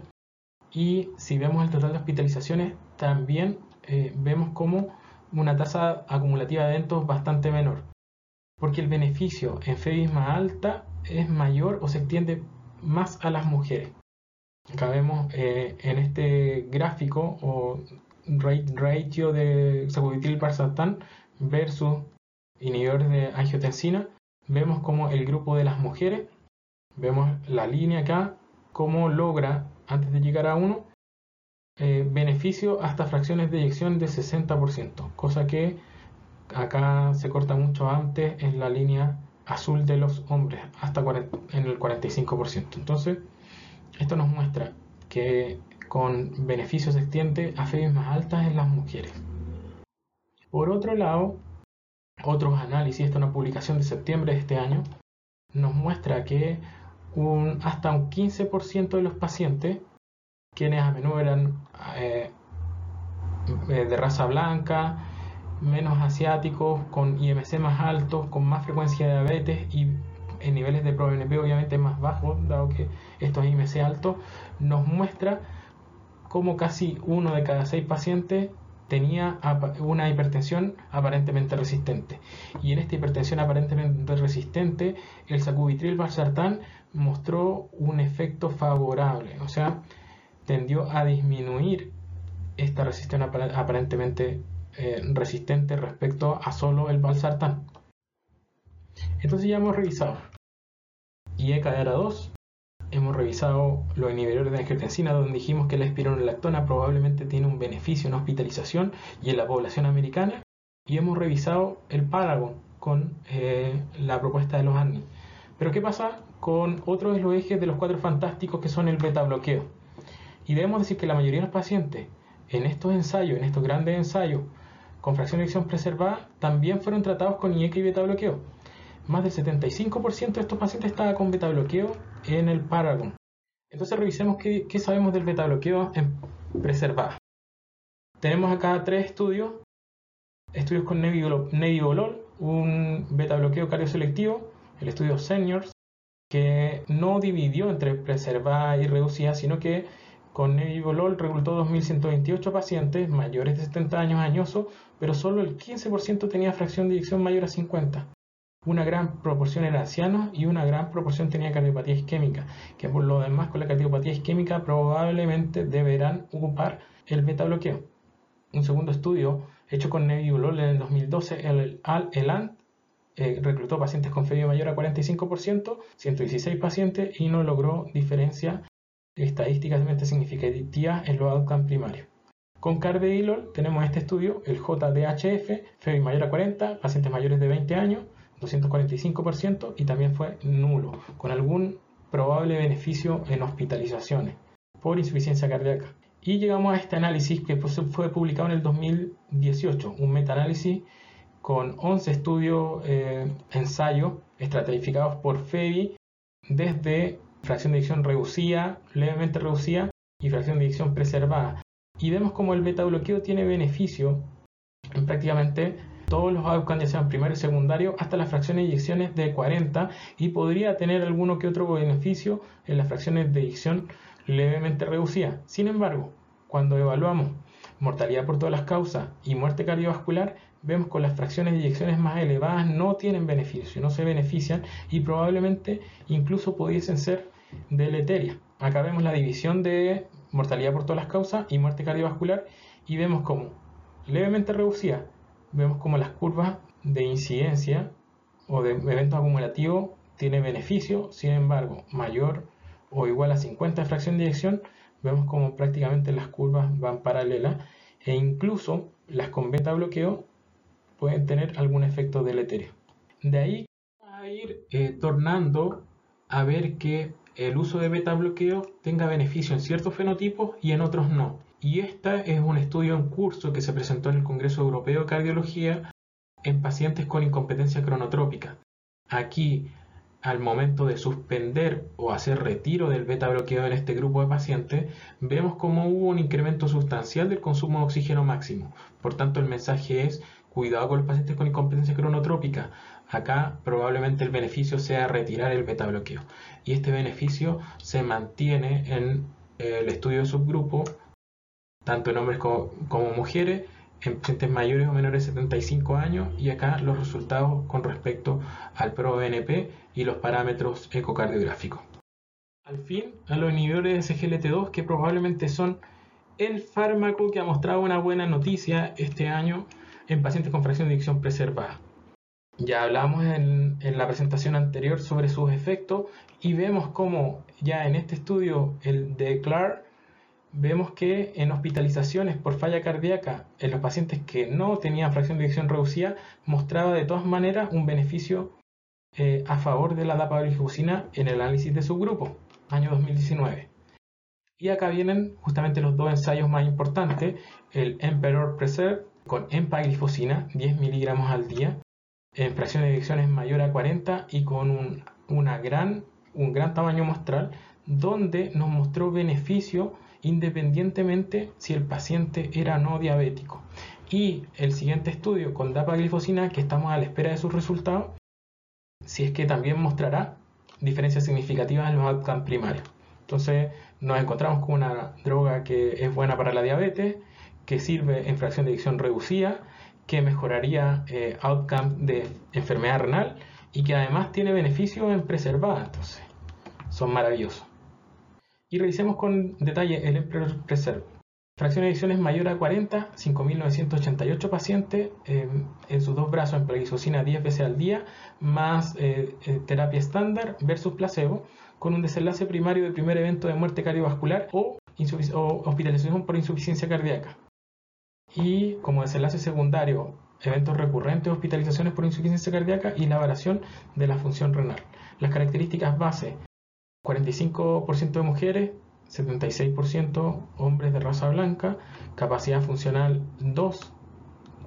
y si vemos el total de hospitalizaciones también eh, vemos como una tasa acumulativa de eventos bastante menor porque el beneficio en FEBIS más alta es mayor o se extiende más a las mujeres. Acá vemos eh, en este gráfico o ratio de sacubitril parsartán versus inhibidores de angiotensina, vemos como el grupo de las mujeres, vemos la línea acá, cómo logra, antes de llegar a 1, eh, beneficio hasta fracciones de eyección de 60%, cosa que acá se corta mucho antes en la línea azul de los hombres hasta en el 45%. Entonces, esto nos muestra que con beneficios se extiende a más altas en las mujeres. Por otro lado, otros análisis, esta es una publicación de septiembre de este año, nos muestra que un, hasta un 15% de los pacientes, quienes a menudo eran eh, de raza blanca, menos asiáticos, con IMC más altos, con más frecuencia de diabetes y en niveles de ProBNP obviamente más bajos, dado que estos IMC altos, nos muestra cómo casi uno de cada seis pacientes tenía una hipertensión aparentemente resistente. Y en esta hipertensión aparentemente resistente, el sacubitril valsartán mostró un efecto favorable, o sea, tendió a disminuir esta resistencia aparentemente eh, resistente respecto a solo el valsartán. Entonces ya hemos revisado IECADERA 2, hemos revisado los inhibidores de angiotensina donde dijimos que la espironolactona probablemente tiene un beneficio en hospitalización y en la población americana y hemos revisado el Paragon con eh, la propuesta de los ANI. Pero ¿qué pasa con otro de los ejes de los cuatro fantásticos que son el beta bloqueo? Y debemos decir que la mayoría de los pacientes en estos ensayos, en estos grandes ensayos, con fracción de eyección preservada, también fueron tratados con IECA y beta bloqueo. Más del 75% de estos pacientes estaban con beta bloqueo en el Paragon. Entonces revisemos qué, sabemos del beta bloqueo en preservada. Tenemos acá tres estudios. Estudios con nebivolol, un beta bloqueo cardioselectivo, el estudio Seniors, que no dividió entre preservada y reducida, sino que con nebivolol reclutó 2.128 pacientes mayores de 70 años añosos, pero solo el 15% tenía fracción de eyección mayor a 50. Una gran proporción era ancianos y una gran proporción tenía cardiopatía isquémica, que por lo demás con la cardiopatía isquémica probablemente deberán ocupar el beta bloqueo. Un segundo estudio hecho con nebivolol en el 2012, el, el ANT, eh, reclutó pacientes con febio mayor a 45%, 116 pacientes y no logró diferencia estadísticamente significativa en los outcomes primarios. Con carvedilol tenemos este estudio, el JDHF, febio mayor a 40, pacientes mayores de 20 años, 245% y también fue nulo, con algún probable beneficio en hospitalizaciones por insuficiencia cardíaca. Y llegamos a este análisis que fue publicado en el 2018, un metaanálisis con 11 estudios, eh, ensayos estratificados por FEBI desde fracción de eyección reducida, levemente reducida y fracción de eyección preservada. Y vemos como el beta bloqueo tiene beneficio en prácticamente todos los outcomes, ya sean primario y secundario, hasta las fracciones de eyecciones de 40 y podría tener alguno que otro beneficio en las fracciones de eyección levemente reducida. Sin embargo, cuando evaluamos mortalidad por todas las causas y muerte cardiovascular, vemos que las fracciones de eyecciones más elevadas no tienen beneficio, no se benefician y probablemente incluso pudiesen ser deleterias. Acá vemos la división de mortalidad por todas las causas y muerte cardiovascular y vemos como levemente reducida, vemos como las curvas de incidencia o de eventos acumulativos tiene beneficio, sin embargo, mayor o igual a 50 de fracción de eyección, vemos como prácticamente las curvas van paralelas e incluso las con beta bloqueo pueden tener algún efecto deleterio. De ahí a ir eh, tornando a ver que el uso de beta bloqueo tenga beneficio en ciertos fenotipos y en otros no. Y este es un estudio en curso que se presentó en el Congreso Europeo de Cardiología en pacientes con incompetencia cronotrópica. Aquí, al momento de suspender o hacer retiro del beta bloqueo en este grupo de pacientes, vemos como hubo un incremento sustancial del consumo de oxígeno máximo. Por tanto, el mensaje es cuidado con los pacientes con incompetencia cronotrópica. Acá probablemente el beneficio sea retirar el beta bloqueo. Y este beneficio se mantiene en el estudio de subgrupo, tanto en hombres como, mujeres, en pacientes mayores o menores de 75 años y acá los resultados con respecto al ProBNP y los parámetros ecocardiográficos. Al fin, a los inhibidores de SGLT2 que probablemente son el fármaco que ha mostrado una buena noticia este año en pacientes con fracción de eyección preservada. Ya hablamos en, la presentación anterior sobre sus efectos y vemos cómo ya en este estudio, el de Clark, vemos que en hospitalizaciones por falla cardíaca en los pacientes que no tenían fracción de eyección reducida, mostraba de todas maneras un beneficio eh, a favor de la dapagliflozina en el análisis de subgrupo, año 2019. Y acá vienen justamente los dos ensayos más importantes, el Emperor Preserve con empaglifosina, 10 miligramos al día, en fracción de eyecciones mayor a 40 y con un, una gran, un gran tamaño muestral, donde nos mostró beneficio independientemente si el paciente era no diabético. Y el siguiente estudio con dapaglifosina, que estamos a la espera de sus resultados, si es que también mostrará diferencias significativas en los outcomes primarios. Entonces nos encontramos con una droga que es buena para la diabetes, que sirve en fracción de eyección reducida, que mejoraría eh, outcome de enfermedad renal y que además tiene beneficio en preservada. Entonces, son maravillosos. Y revisemos con detalle el Emperor Preserve. Fracción de ediciones mayor a 40, 5.988 pacientes en sus dos brazos en plaguicosina 10 veces al día, más eh, eh, terapia estándar versus placebo, con un desenlace primario de primer evento de muerte cardiovascular o hospitalización por insuficiencia cardíaca y como desenlace secundario eventos recurrentes, hospitalizaciones por insuficiencia cardíaca y la variación de la función renal. Las características base, 45% de mujeres, 76% hombres de raza blanca, capacidad funcional 2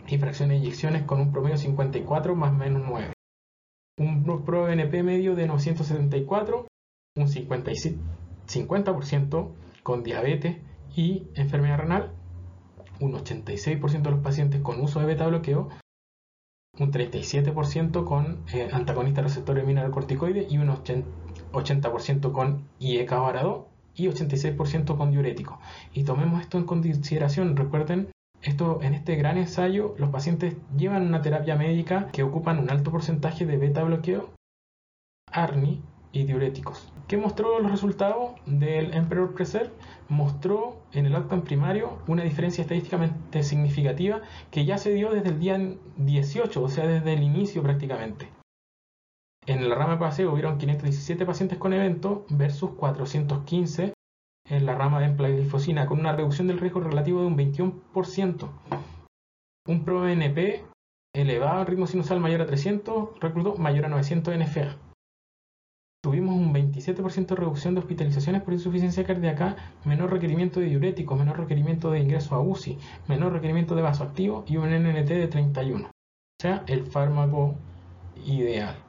y fracción de inyecciones con un promedio 54 más menos 9. Un pro NP medio de 974, un 50% con diabetes y enfermedad renal, un 86% de los pacientes con uso de beta bloqueo, un 37% con eh, antagonista receptor mineralocorticoide y un 80% con IECA varado y 86% con diurético. Y tomemos esto en consideración, recuerden, esto, en este gran ensayo los pacientes llevan una terapia médica que ocupan un alto porcentaje de beta bloqueo, ARNI y diuréticos. ¿Qué mostró los resultados del Emperor Preserve? Mostró en el outcome primario una diferencia estadísticamente significativa que ya se dio desde el día 18, o sea, desde el inicio prácticamente. En la rama de paseo hubieron 517 pacientes con evento versus 415 en la rama de emplaglifosina, con una reducción del riesgo relativo de un 21%. Un ProNP elevado ritmo sinusal mayor a 300, reclutó mayor a 900 NFA. Tuvimos un 27% de reducción de hospitalizaciones por insuficiencia cardíaca, menor requerimiento de diuréticos, menor requerimiento de ingreso a UCI, menor requerimiento de vasoactivo y un NNT de 31. O sea, el fármaco ideal.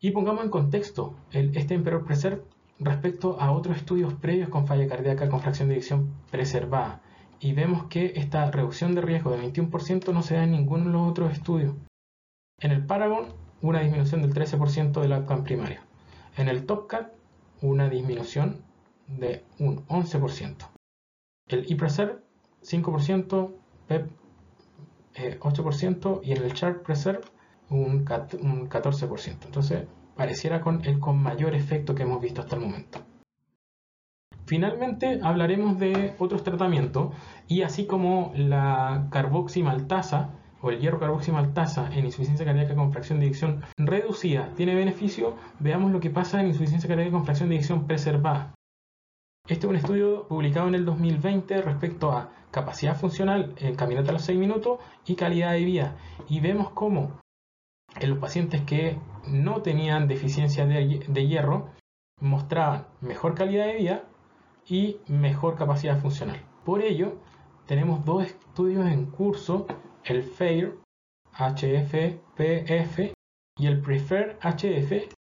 Y pongamos en contexto este Emperor Preserve respecto a otros estudios previos con falla cardíaca con fracción de eyección preservada. Y vemos que esta reducción de riesgo de 21% no se da en ninguno de los otros estudios. En el Paragon, una disminución del 13% del outcome primario. En el TopCat, una disminución de un 11%. El ePreserve, 5%, PEP, 8% y en el Chart Preserve, un 14%. Entonces, pareciera con el con mayor efecto que hemos visto hasta el momento. Finalmente hablaremos de otros tratamientos y así como la carboximaltasa o el hierro carboximaltasa en insuficiencia cardíaca con fracción de eyección reducida tiene beneficio, veamos lo que pasa en insuficiencia cardíaca con fracción de eyección preservada. Este es un estudio publicado en el 2020 respecto a capacidad funcional en caminata a los 6 minutos y calidad de vida. Y vemos cómo en los pacientes que no tenían deficiencia de, hierro mostraban mejor calidad de vida y mejor capacidad funcional. Por ello, tenemos dos estudios en curso, el FAIR HFPF y el PREFER HF,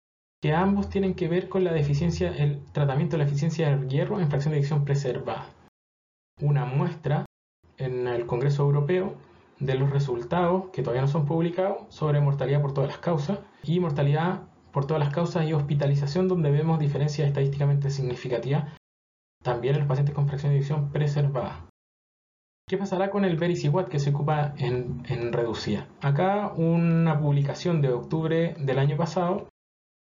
que ambos tienen que ver con la deficiencia, el tratamiento de la deficiencia del hierro en fracción de eyección preservada. Una muestra en el Congreso Europeo de los resultados que todavía no son publicados sobre mortalidad por todas las causas y mortalidad por todas las causas y hospitalización donde vemos diferencias estadísticamente significativas también en los pacientes con fracción de eyección preservada. ¿Qué pasará con el Vericiwat que se ocupa en, en reducida? Acá una publicación de octubre del año pasado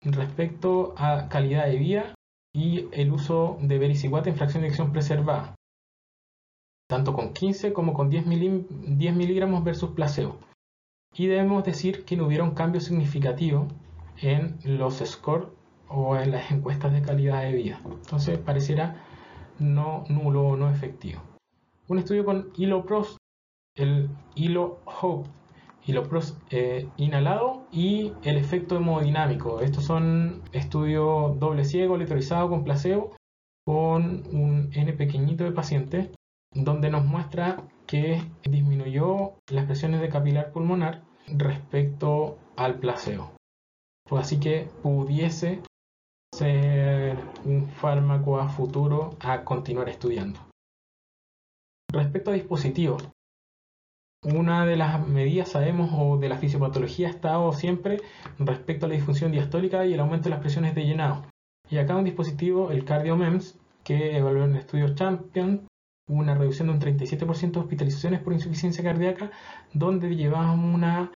respecto a calidad de vida y el uso de Vericiwat en fracción de eyección preservada tanto con 15 como con 10, miligramos versus placebo. Y debemos decir que no hubiera un cambio significativo en los scores o en las encuestas de calidad de vida. Entonces pareciera no nulo o no efectivo. Un estudio con Hilopros, el Hilo Hope, Hilopros eh, inhalado y el efecto hemodinámico. Estos son estudios doble ciego, aleatorizado con placebo, con un N pequeñito de pacientes donde nos muestra que disminuyó las presiones de capilar pulmonar respecto al placebo. Pues así que pudiese ser un fármaco a futuro a continuar estudiando. Respecto a dispositivos, una de las medidas, sabemos, o de la fisiopatología ha estado siempre respecto a la disfunción diastólica y el aumento de las presiones de llenado. Y acá un dispositivo, el CardioMEMS, que evaluó en el estudio Champion, una reducción de un 37% de hospitalizaciones por insuficiencia cardíaca, donde llevamos una,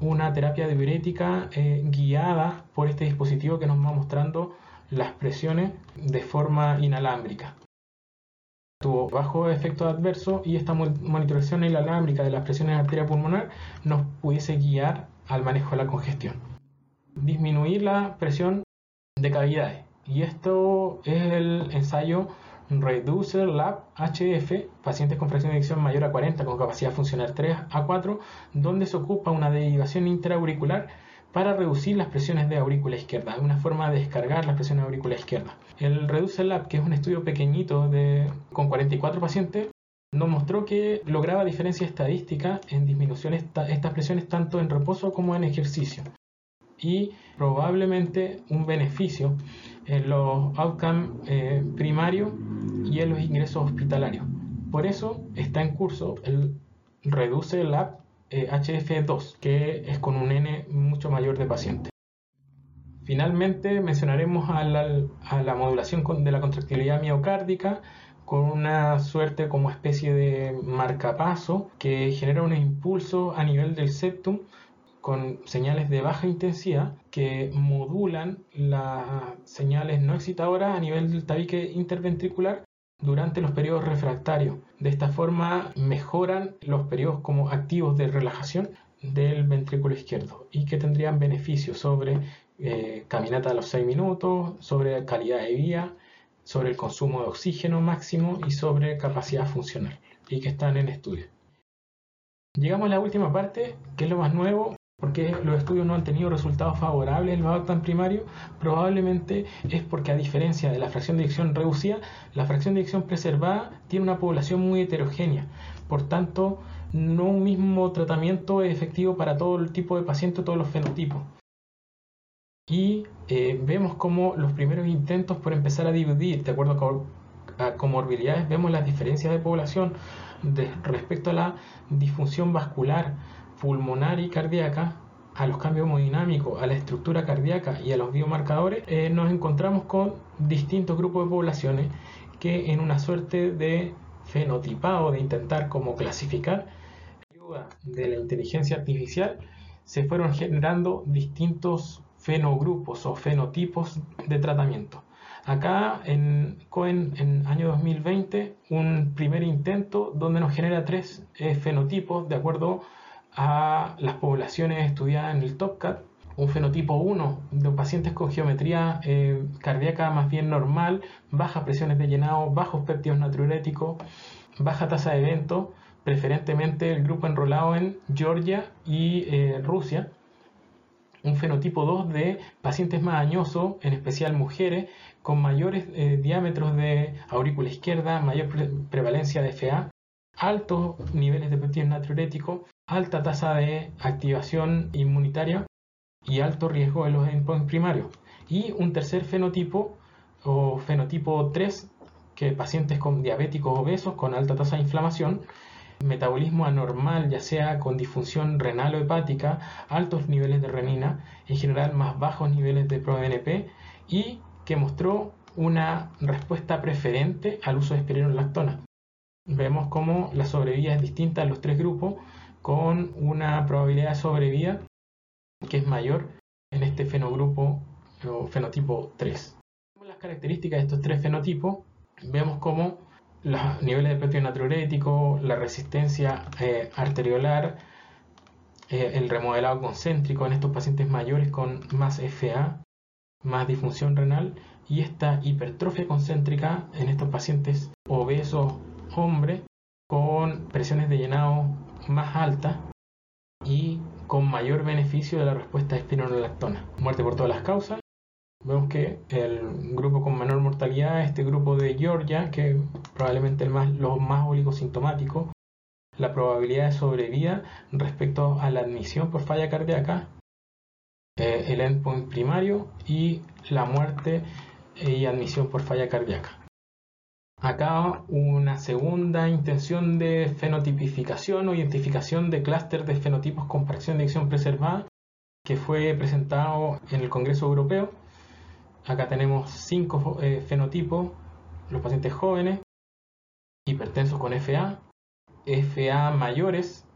una terapia diurética eh, guiada por este dispositivo que nos va mostrando las presiones de forma inalámbrica. Tuvo bajo efecto adverso y esta monitorización inalámbrica de las presiones arterial pulmonar nos pudiese guiar al manejo de la congestión. Disminuir la presión de cavidades. Y esto es el ensayo Reducer Lab HF, pacientes con fracción de eyección mayor a 40 con capacidad funcional 3 a 4, donde se ocupa una derivación intraauricular para reducir las presiones de aurícula izquierda, una forma de descargar las presiones de aurícula izquierda. El Reduce Lab, que es un estudio pequeñito de, con 44 pacientes, nos mostró que lograba diferencia estadística en disminución de estas presiones tanto en reposo como en ejercicio y probablemente un beneficio en los outcomes eh, primarios y en los ingresos hospitalarios. Por eso está en curso el Reduce Lab HF2, que es con un N mucho mayor de pacientes. Finalmente mencionaremos a la, modulación de la contractilidad miocárdica con una suerte como especie de marcapaso que genera un impulso a nivel del septum con señales de baja intensidad que modulan las señales no excitadoras a nivel del tabique interventricular durante los periodos refractarios. De esta forma mejoran los periodos como activos de relajación del ventrículo izquierdo y que tendrían beneficios sobre eh, caminata a los 6 minutos, sobre calidad de vida, sobre el consumo de oxígeno máximo y sobre capacidad funcional y que están en estudio. Llegamos a la última parte, que es lo más nuevo, porque los estudios no han tenido resultados favorables los tan primario, probablemente es porque a diferencia de la fracción de eyección reducida, la fracción de eyección preservada tiene una población muy heterogénea. Por tanto, no un mismo tratamiento es efectivo para todo el tipo de paciente, todos los fenotipos. Y eh, vemos como los primeros intentos por empezar a dividir, de acuerdo a comorbilidades, vemos las diferencias de población respecto a la disfunción vascular pulmonar y cardíaca, a los cambios hemodinámicos, a la estructura cardíaca y a los biomarcadores, eh, nos encontramos con distintos grupos de poblaciones que en una suerte de fenotipado, de intentar como clasificar, ayuda de la inteligencia artificial, se fueron generando distintos fenogrupos o fenotipos de tratamiento. Acá en Cohen, en año 2020, un primer intento donde nos genera tres eh, fenotipos de acuerdo a las poblaciones estudiadas en el TOPCAT, un fenotipo 1 de pacientes con geometría eh, cardíaca más bien normal, bajas presiones de llenado, bajos péptidos natriuréticos, baja tasa de evento, preferentemente el grupo enrolado en Georgia y eh, Rusia. Un fenotipo 2 de pacientes más añosos, en especial mujeres, con mayores eh, diámetros de aurícula izquierda, mayor prevalencia de FA, altos niveles de péptidos natriuréticos, alta tasa de activación inmunitaria y alto riesgo de los endpoints primarios. Y un tercer fenotipo o fenotipo 3, que pacientes con diabéticos obesos con alta tasa de inflamación, metabolismo anormal, ya sea con disfunción renal o hepática, altos niveles de renina, en general más bajos niveles de ProNP y que mostró una respuesta preferente al uso de espironolactona. Vemos cómo la sobrevida es distinta en los tres grupos con una probabilidad de sobrevida que es mayor en este fenogrupo o fenotipo 3. Las características de estos tres fenotipos, vemos cómo los niveles de péptido natriurético, la resistencia eh, arteriolar, eh, el remodelado concéntrico en estos pacientes mayores con más FA, más disfunción renal y esta hipertrofia concéntrica en estos pacientes obesos hombres con presiones de llenado más alta y con mayor beneficio de la respuesta a espironolactona. Muerte por todas las causas. Vemos que el grupo con menor mortalidad, este grupo de Georgia, que probablemente el más, los más oligosintomáticos, la probabilidad de sobrevida respecto a la admisión por falla cardíaca, eh, el endpoint primario y la muerte y admisión por falla cardíaca. Acá una segunda intención de fenotipificación o identificación de clúster de fenotipos con fracción de acción preservada que fue presentado en el Congreso Europeo. Acá tenemos cinco eh, fenotipos, los pacientes jóvenes, hipertensos con FA, FA mayores,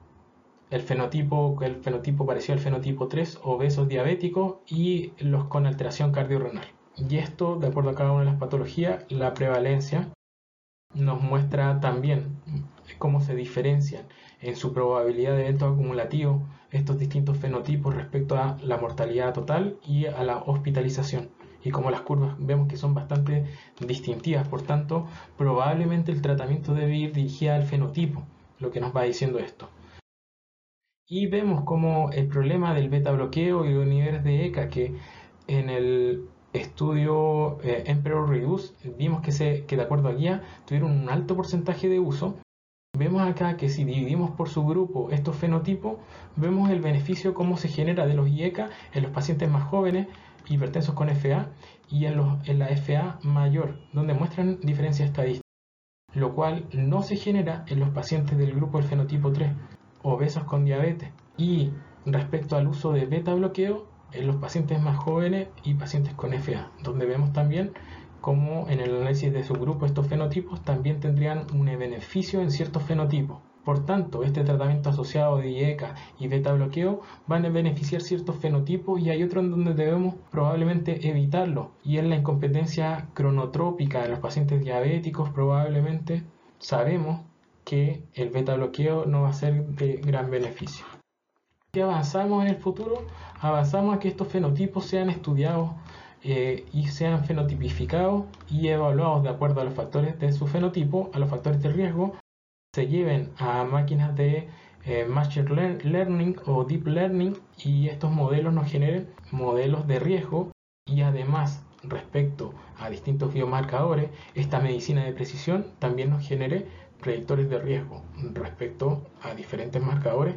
el fenotipo, el fenotipo parecido al fenotipo 3, obesos diabéticos y los con alteración cardiorrenal. Y esto, de acuerdo a cada una de las patologías, la prevalencia nos muestra también cómo se diferencian en su probabilidad de eventos acumulativos estos distintos fenotipos respecto a la mortalidad total y a la hospitalización. Y como las curvas vemos que son bastante distintivas, por tanto, probablemente el tratamiento debe ir dirigido al fenotipo, lo que nos va diciendo esto. Y vemos como el problema del beta bloqueo y los niveles de ECA que en el estudio eh, Emperor Reduce vimos que, se, que de acuerdo a guía tuvieron un alto porcentaje de uso. Vemos acá que si dividimos por su grupo estos fenotipos, vemos el beneficio cómo se genera de los IECA en los pacientes más jóvenes, hipertensos con FA, y en, en la FA mayor, donde muestran diferencias estadísticas, lo cual no se genera en los pacientes del grupo del fenotipo 3, obesos con diabetes. Y respecto al uso de beta bloqueo, en los pacientes más jóvenes y pacientes con FA, donde vemos también cómo en el análisis de subgrupo estos fenotipos también tendrían un beneficio en ciertos fenotipos. Por tanto, este tratamiento asociado de IECA y beta bloqueo van a beneficiar ciertos fenotipos y hay otros en donde debemos probablemente evitarlo. Y en la incompetencia cronotrópica de los pacientes diabéticos probablemente sabemos que el beta bloqueo no va a ser de gran beneficio. Si avanzamos en el futuro, avanzamos a que estos fenotipos sean estudiados eh, y sean fenotipificados y evaluados de acuerdo a los factores de su fenotipo, a los factores de riesgo, se lleven a máquinas de eh, Machine Learning o Deep Learning y estos modelos nos generen modelos de riesgo y además respecto a distintos biomarcadores, esta medicina de precisión también nos genere predictores de riesgo respecto a diferentes marcadores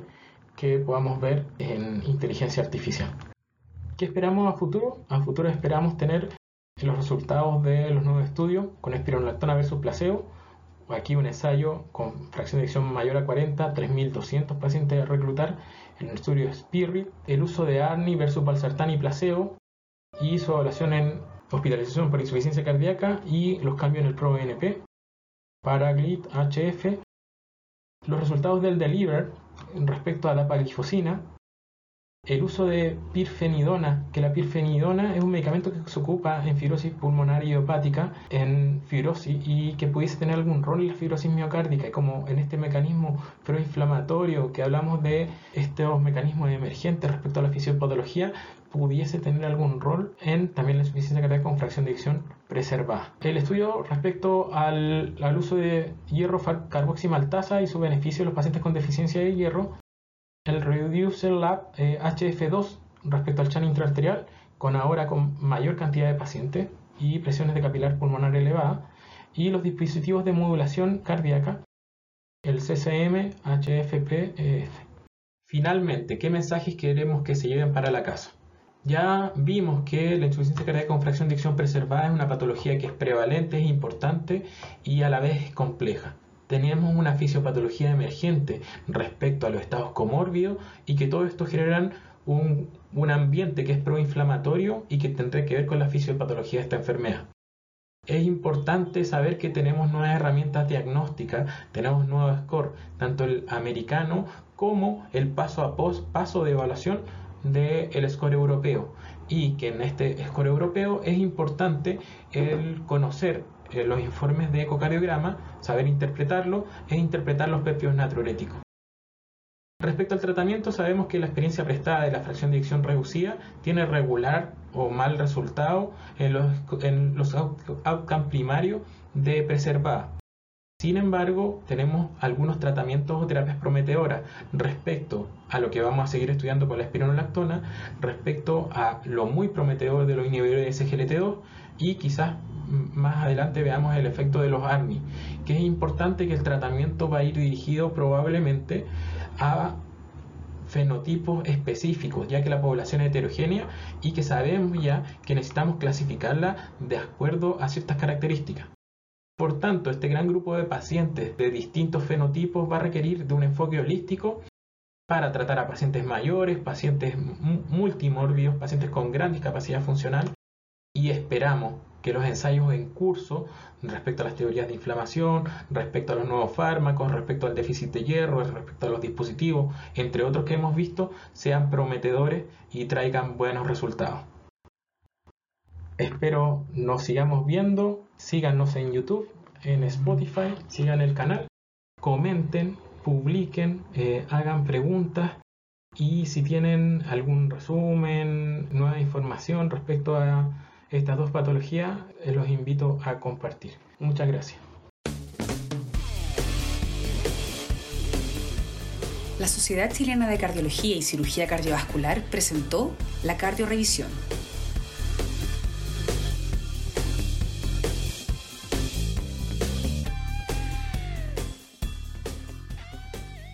que podamos ver en inteligencia artificial. ¿Qué esperamos a futuro? A futuro esperamos tener los resultados de los nuevos estudios con espironolactona versus placebo. Aquí un ensayo con fracción de eyección mayor a 40, 3.200 pacientes a reclutar en el estudio Spirit, el uso de ARNI versus valsartán y placebo y su evaluación en hospitalización por insuficiencia cardíaca y los cambios en el ProBNP para GLIT, HF, los resultados del DELIVER respecto a la palifosina, el uso de pirfenidona, que la pirfenidona es un medicamento que se ocupa en fibrosis pulmonar idiopática, en fibrosis y que pudiese tener algún rol en la fibrosis miocárdica, y como en este mecanismo proinflamatorio que hablamos de estos mecanismos emergentes respecto a la fisiopatología, pudiese tener algún rol en también la insuficiencia cardíaca con fracción de eyección preservada. El estudio respecto al, al uso de hierro carboximaltasa y su beneficio en los pacientes con deficiencia de hierro, el Reducer Lab HF2 eh, respecto al channel intraarterial, con ahora con mayor cantidad de pacientes y presiones de capilar pulmonar elevada, y los dispositivos de modulación cardíaca, el CCM HFPF. Finalmente, ¿qué mensajes queremos que se lleven para la casa? Ya vimos que la insuficiencia cardíaca con fracción de eyección preservada es una patología que es prevalente, es importante y a la vez es compleja. Tenemos una fisiopatología emergente respecto a los estados comórbidos y que todo esto generan un, un ambiente que es proinflamatorio y que tendrá que ver con la fisiopatología de esta enfermedad. Es importante saber que tenemos nuevas herramientas diagnósticas, tenemos nuevos score, tanto el americano como el paso a paso de evaluación del score europeo y que en este score europeo es importante el conocer eh, los informes de ecocardiograma, saber interpretarlo e interpretar los péptidos natriuréticos. Respecto al tratamiento, sabemos que la experiencia prestada de la fracción de eyección reducida tiene regular o mal resultado en los, en los outcomes primarios de preservada. Sin embargo, tenemos algunos tratamientos o terapias prometedoras respecto a lo que vamos a seguir estudiando con la espironolactona, respecto a lo muy prometedor de los inhibidores de SGLT2 y quizás más adelante veamos el efecto de los ARNI, que es importante que el tratamiento va a ir dirigido probablemente a fenotipos específicos, ya que la población es heterogénea y que sabemos ya que necesitamos clasificarla de acuerdo a ciertas características. Por tanto, este gran grupo de pacientes de distintos fenotipos va a requerir de un enfoque holístico para tratar a pacientes mayores, pacientes multimórbidos, pacientes con gran discapacidad funcional y esperamos que los ensayos en curso respecto a las teorías de inflamación, respecto a los nuevos fármacos, respecto al déficit de hierro, respecto a los dispositivos, entre otros que hemos visto, sean prometedores y traigan buenos resultados. Espero nos sigamos viendo, síganos en YouTube, en Spotify, sigan el canal, comenten, publiquen, eh, hagan preguntas y si tienen algún resumen, nueva información respecto a estas dos patologías, eh, los invito a compartir. Muchas gracias. La Sociedad Chilena de Cardiología y Cirugía Cardiovascular presentó la Cardiorevisión